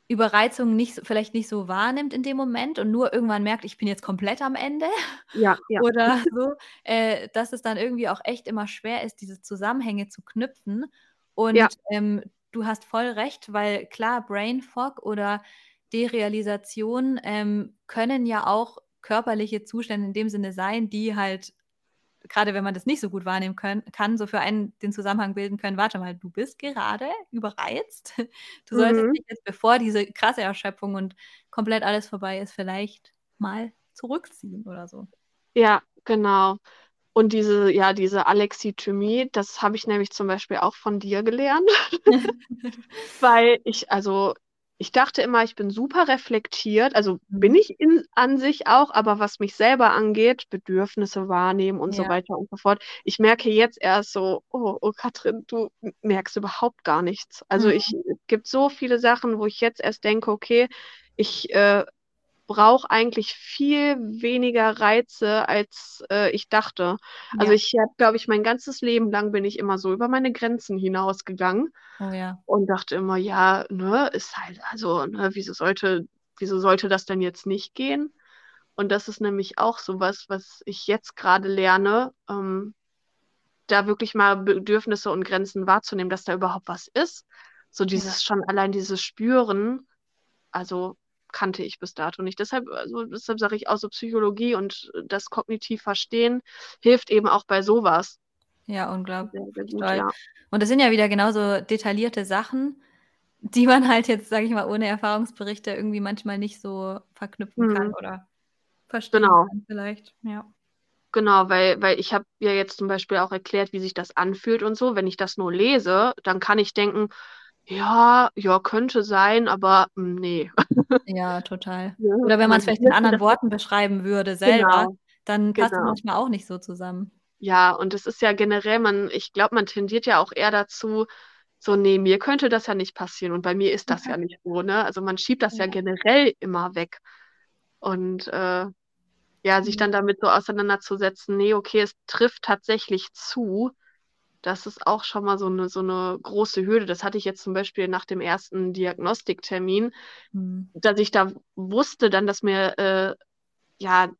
Überreizungen nicht vielleicht nicht so wahrnimmt in dem Moment und nur irgendwann merkt: „Ich bin jetzt komplett am Ende“ <laughs> Ja, ja. <laughs> oder so, äh, dass es dann irgendwie auch echt immer schwer ist, diese Zusammenhänge zu knüpfen. Und, Ja. ähm, du hast voll recht, weil klar, Brain Fog oder Derealisation, ähm, können ja auch körperliche Zustände in dem Sinne sein, die halt grade wenn man das nicht so gut wahrnehmen können kann, so für einen den Zusammenhang bilden können: „Warte mal, du bist gerade überreizt. <laughs> Du solltest Mhm. dich jetzt, bevor diese krasse Erschöpfung und komplett alles vorbei ist, vielleicht mal zurückziehen“ oder so. Ja, genau. Und diese ja, diese Alexithymie, das habe ich nämlich zum Beispiel auch von dir gelernt. <laughs> <laughs> Weil ich also, ich dachte immer, ich bin super reflektiert, also bin Mhm. ich in an sich auch, aber was mich selber angeht, Bedürfnisse wahrnehmen und so Ja. weiter und so fort. Ich merke jetzt erst so: „Oh, oh Katrin, du merkst überhaupt gar nichts.“ Also, ich Mhm. es gibt so viele Sachen, wo ich jetzt erst denke: „Okay, ich, äh, brauche eigentlich viel weniger Reize, als, äh, ich dachte.“ Also, Ja. ich habe, glaube ich mein ganzes Leben lang bin ich immer so über meine Grenzen hinausgegangen Oh ja. und dachte immer: „Ja, ne, ist halt also, ne, wieso sollte wieso sollte das denn jetzt nicht gehen?“ Und das ist nämlich auch so was, was ich jetzt grade lerne, ähm, da wirklich mal Bedürfnisse und Grenzen wahrzunehmen, dass da überhaupt was ist. So Ja. dieses schon allein dieses Spüren, also, kannte ich bis dato nicht. Deshalb also, deshalb sage ich auch so Psychologie und das kognitiv Verstehen hilft eben auch bei so was. Ja, Sehr, sehr unglaublich gut, ja. Und das sind ja wieder genauso detaillierte Sachen, die man halt jetzt, sage ich mal, ohne Erfahrungsberichte irgendwie manchmal nicht so verknüpfen kann Mhm. oder verstehen Genau. kann vielleicht, ja. Genau, weil weil ich habe ja jetzt zum Beispiel auch erklärt, wie sich das anfühlt und so. Wenn ich das nur lese, dann kann ich denken: „Ja, ja, könnte sein, aber, hm, ne.“ Ja, total. <laughs> Ne? Oder wenn Mein man's vielleicht in anderen ja Worten beschreiben würde selber, Genau, dann passt es genau. manchmal auch nicht so zusammen. Ja, und das ist ja generell man ich glaube, man tendiert ja auch eher dazu, so: „Ne, mir könnte das ja nicht passieren und bei mir ist das ja nicht so“, ne? Also, man schiebt das ja Ja. generell immer weg. Und, äh, ja, sich Mhm. dann damit so auseinanderzusetzen: „Ne, okay, es trifft tatsächlich zu“, das ist auch schon mal so 'ne so 'ne große Hürde. Das hatte ich jetzt zum Beispiel nach dem 1. Diagnostiktermin, Mhm. dass ich da wusste dann, dass mir, äh, ja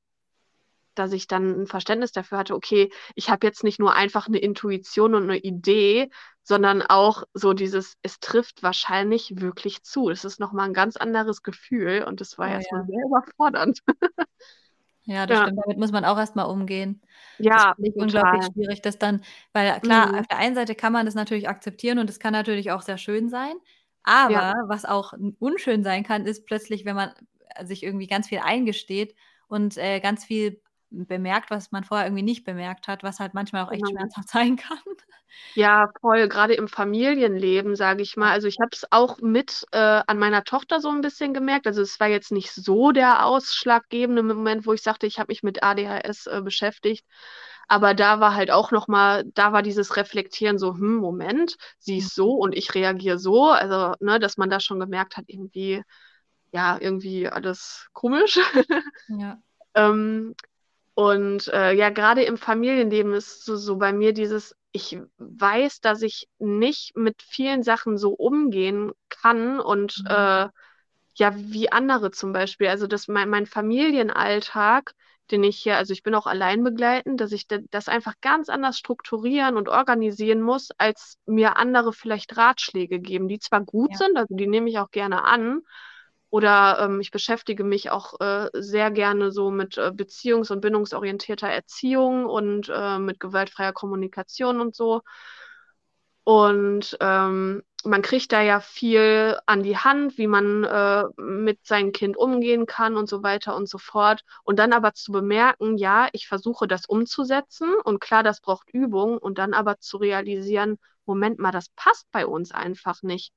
dass ich dann 'n Verständnis dafür hatte: „Okay, ich habe jetzt nicht nur einfach 'ne Intuition und 'ne Idee, sondern auch so dieses es trifft wahrscheinlich wirklich zu.“ Es ist noch mal 'n ganz anderes Gefühl und das war Oh erst mal ja. sehr überfordernd. <laughs> Ja, das Ja. stimmt. Damit muss man auch erst mal umgehen. Das Ja, finde ich unglaublich schwierig, das dann weil klar, Mhm. auf der einen Seite kann man das natürlich akzeptieren und es kann natürlich auch sehr schön sein. Ja. Aber was auch unschön sein kann, ist plötzlich, wenn man, sich irgendwie ganz viel eingesteht und, äh, ganz viel bemerkt, was man vorher irgendwie nicht bemerkt hat, was halt manchmal auch echt Genau. schmerzhaft <laughs> sein kann. Ja, voll, grade im Familienleben, sage ich mal. Also, ich habe es auch mit, äh, an meiner Tochter so 'n bisschen gemerkt. Also, es war jetzt nicht so der ausschlaggebende Moment, wo ich sagte, ich habe mich mit ADHS, äh, beschäftigt. Aber da war halt auch noch mal da war dieses Reflektieren so: „Hm, Moment, sie ist so und ich reagiere so.“ Also, ne, dass man da schon gemerkt hat, irgendwie ja, irgendwie alles komisch. <laughs> Ja. Ähm, und, äh, ja, grade im Familienleben ist so so bei mir dieses ich weiß, dass ich nicht mit vielen Sachen so umgehen kann und, Mhm. äh, ja, wie andere zum Beispiel. Also, dass mein mein Familienalltag, den ich hier, also ich bin auch allein begleitend, dass ich das einfach ganz anders strukturieren und organisieren muss, als mir andere vielleicht Ratschläge geben, die zwar gut ja. sind, also die nehme ich auch gerne an. Oder ähm, ich beschäftige mich auch äh, sehr gerne so mit äh, beziehungs- und bindungsorientierter Erziehung und äh, mit gewaltfreier Kommunikation und so. Und ähm, man kriegt da ja viel an die Hand, wie man äh, mit seinem Kind umgehen kann und so weiter und so fort. Und dann aber zu bemerken, ja, ich versuche das umzusetzen und klar, das braucht Übung und dann aber zu realisieren, Moment mal, das passt bei uns einfach nicht.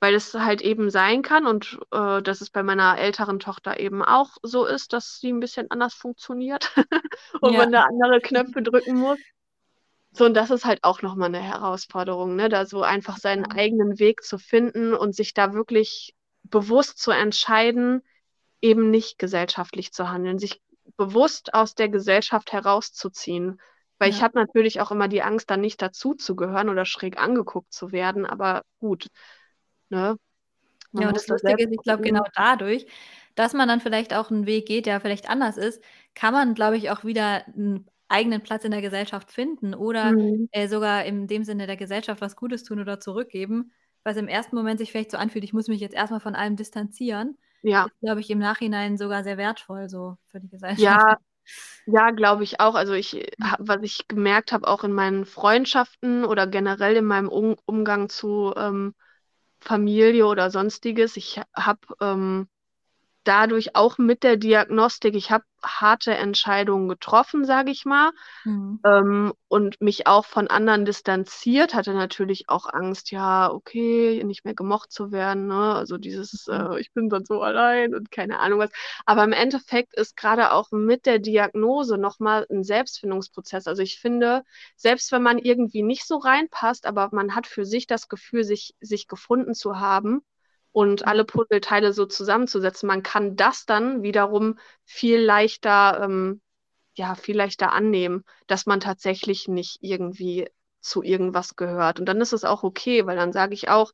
Weil es halt eben sein kann und äh, dass es bei meiner älteren Tochter eben auch so ist, dass sie ein bisschen anders funktioniert <laughs> und ja. man da andere Knöpfe drücken muss. So, und das ist halt auch nochmal eine Herausforderung, ne? Da so einfach seinen eigenen Weg zu finden und sich da wirklich bewusst zu entscheiden, eben nicht gesellschaftlich zu handeln, sich bewusst aus der Gesellschaft herauszuziehen. Weil ja. ich habe natürlich auch immer die Angst, dann nicht dazuzugehören oder schräg angeguckt zu werden, aber gut. Ne? Man ja, und das Lustige ist, ich glaube, genau dadurch, dass man dann vielleicht auch einen Weg geht, der vielleicht anders ist, kann man, glaube ich, auch wieder einen eigenen Platz in der Gesellschaft finden oder mhm. äh, sogar in dem Sinne der Gesellschaft was Gutes tun oder zurückgeben, was im ersten Moment sich vielleicht so anfühlt, ich muss mich jetzt erstmal von allem distanzieren. Ja. Glaube ich, im Nachhinein sogar sehr wertvoll so für die Gesellschaft. Ja, <laughs> ja, glaube ich auch. Also ich, was ich gemerkt habe, auch in meinen Freundschaften oder generell in meinem um Umgang zu ähm, Familie oder sonstiges, ich habe ähm, dadurch auch mit der Diagnostik, ich habe harte Entscheidungen getroffen, sage ich mal, mhm. ähm, und mich auch von anderen distanziert, hatte natürlich auch Angst, ja, okay, nicht mehr gemocht zu werden, ne? also dieses, mhm. äh, ich bin dann so allein und keine Ahnung was. Aber im Endeffekt ist gerade auch mit der Diagnose nochmal ein Selbstfindungsprozess. Also ich finde, selbst wenn man irgendwie nicht so reinpasst, aber man hat für sich das Gefühl, sich, sich gefunden zu haben, und alle Puzzleteile so zusammenzusetzen. Man kann das dann wiederum viel leichter, ähm, ja, viel leichter annehmen, dass man tatsächlich nicht irgendwie zu irgendwas gehört. Und dann ist es auch okay, weil dann sage ich auch,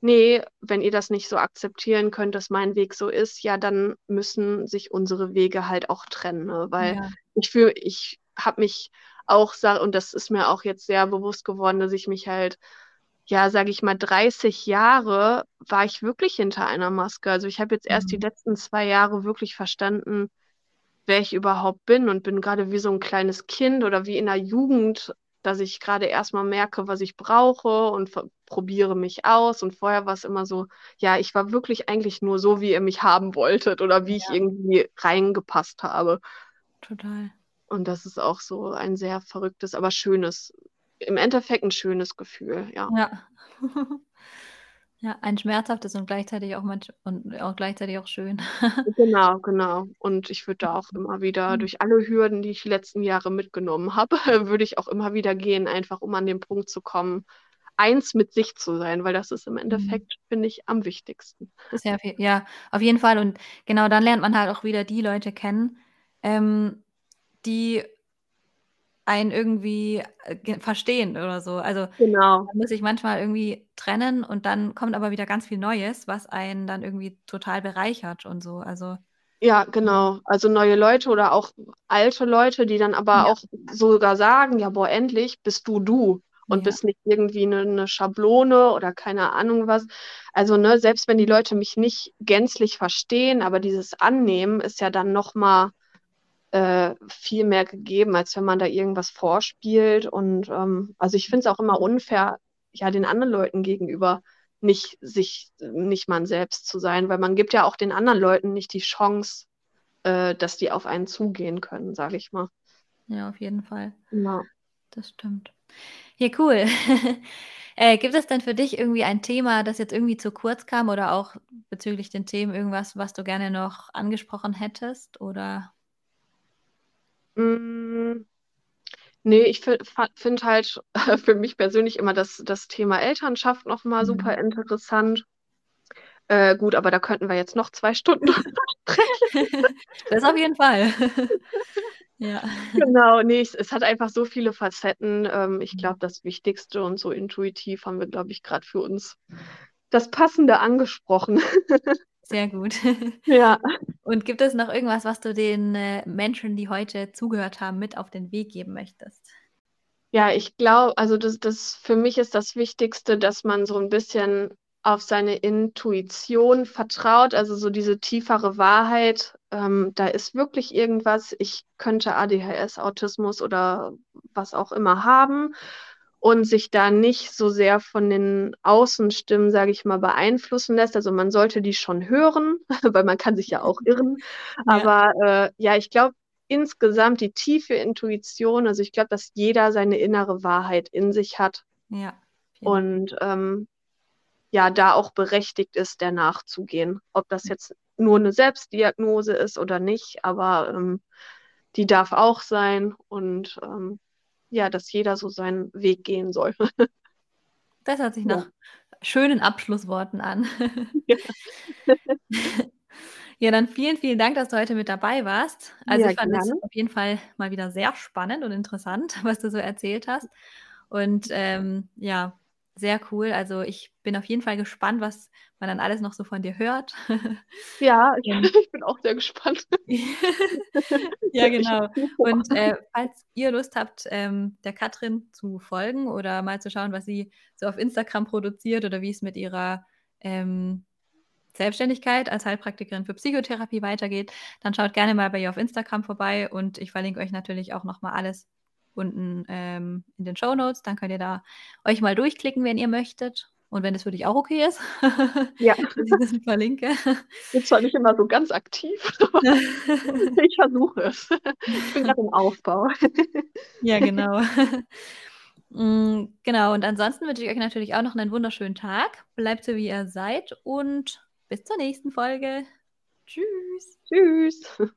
nee, wenn ihr das nicht so akzeptieren könnt, dass mein Weg so ist, ja, dann müssen sich unsere Wege halt auch trennen, ne? weil ja. ich fühle, ich habe mich auch, und das ist mir auch jetzt sehr bewusst geworden, dass ich mich halt ja, sage ich mal, 30 Jahre war ich wirklich hinter einer Maske. Also ich habe jetzt erst die mhm. letzten zwei Jahre wirklich verstanden, wer ich überhaupt bin und bin gerade wie so ein kleines Kind oder wie in der Jugend, dass ich gerade erstmal merke, was ich brauche und probiere mich aus. Und vorher war es immer so, ja, ich war wirklich eigentlich nur so, wie ihr mich haben wolltet oder wie ja. ich irgendwie reingepasst habe. Total. Und das ist auch so ein sehr verrücktes, aber schönes im Endeffekt ein schönes Gefühl, ja. Ja. <laughs> ja, ein schmerzhaftes und gleichzeitig auch manch und auch gleichzeitig auch schön. <laughs> genau, genau. Und ich würde da auch immer wieder mhm. durch alle Hürden, die ich die letzten Jahre mitgenommen habe, <laughs> würde ich auch immer wieder gehen, einfach um an den Punkt zu kommen, eins mit sich zu sein, weil das ist im mhm. Endeffekt, mhm. finde ich, am wichtigsten. Das ja, ja, auf jeden Fall. Und genau dann lernt man halt auch wieder die Leute kennen, ähm, die einen irgendwie äh, verstehen oder so. Also genau. muss sich manchmal irgendwie trennen und dann kommt aber wieder ganz viel Neues, was einen dann irgendwie total bereichert und so. Also ja, genau. Also neue Leute oder auch alte Leute, die dann aber ja. auch sogar sagen, ja, boah, endlich bist du du und ja. bist nicht irgendwie eine, eine, Schablone oder keine Ahnung was. Also, ne, selbst wenn die Leute mich nicht gänzlich verstehen, aber dieses Annehmen ist ja dann nochmal äh, viel mehr gegeben, als wenn man da irgendwas vorspielt. Und ähm, also ich finde es auch immer unfair, ja, den anderen Leuten gegenüber nicht sich, nicht man selbst zu sein, weil man gibt ja auch den anderen Leuten nicht die Chance, äh, dass die auf einen zugehen können, sage ich mal. Ja, auf jeden Fall. Ja. Das stimmt. Ja, cool. <laughs> äh, gibt es denn für dich irgendwie ein Thema, das jetzt irgendwie zu kurz kam oder auch bezüglich den Themen irgendwas, was du gerne noch angesprochen hättest? Oder Mm, nee, ich finde halt <laughs> für mich persönlich immer das, das Thema Elternschaft nochmal mhm. super interessant. Äh, gut, aber da könnten wir jetzt noch zwei Stunden <laughs> sprechen. <laughs> Das auf jeden Fall. ja. Genau, nee, es, es, hat einfach so viele Facetten. Ähm, ich glaube, das Wichtigste und so intuitiv haben wir, glaube ich, gerade für uns das Passende angesprochen. Sehr gut. Ja. <laughs> Und gibt es noch irgendwas, was du den äh, Menschen, die heute zugehört haben, mit auf den Weg geben möchtest? Ja, ich glaube, also das, das für mich ist das Wichtigste, dass man so ein bisschen auf seine Intuition vertraut, also so diese tiefere Wahrheit. Ähm, da ist wirklich irgendwas, ich könnte ADHS, Autismus oder was auch immer haben und sich da nicht so sehr von den Außenstimmen, sage ich mal, beeinflussen lässt. Also man sollte die schon hören, <laughs> weil man kann sich ja auch irren. <laughs> Ja. Aber äh, ja, ich glaube, insgesamt die tiefe Intuition, also ich glaube, dass jeder seine innere Wahrheit in sich hat. Ja. Und ähm, ja, da auch berechtigt ist, der nachzugehen. Ob das jetzt nur eine Selbstdiagnose ist oder nicht, aber ähm, die darf auch sein und ähm, ja, dass jeder so seinen Weg gehen soll. <laughs> das hört sich ja. nach schönen Abschlussworten an. <laughs> Ja. Ja, dann vielen, vielen Dank, dass du heute mit dabei warst. Also ja, ich fand es auf jeden Fall mal wieder sehr spannend und interessant, <laughs> was du so erzählt hast. Und ähm, ja, sehr cool. Also ich bin auf jeden Fall gespannt, was man dann alles noch so von dir hört. <laughs> Ja, <laughs> ich, ich bin auch sehr gespannt. <laughs> ja, genau. Und äh, falls ihr Lust habt, ähm, der Katrin zu folgen oder mal zu schauen, was sie so auf Instagram produziert oder wie es mit ihrer ähm, Selbstständigkeit als Heilpraktikerin für Psychotherapie weitergeht, dann schaut gerne mal bei ihr auf Instagram vorbei und ich verlinke euch natürlich auch nochmal alles unten ähm, in den Show Notes. Dann könnt ihr da euch mal durchklicken, wenn ihr möchtet. Und wenn es für dich auch okay ist, ja. <laughs> dass ich das verlinke. Bin zwar nicht immer so ganz aktiv, aber <laughs> ich versuche es. Ich bin gerade im Aufbau. ja, genau. Mm, genau, und ansonsten wünsche ich euch natürlich auch noch einen wunderschönen Tag. Bleibt so, wie ihr seid und bis zur nächsten Folge. Tschüss. Tschüss.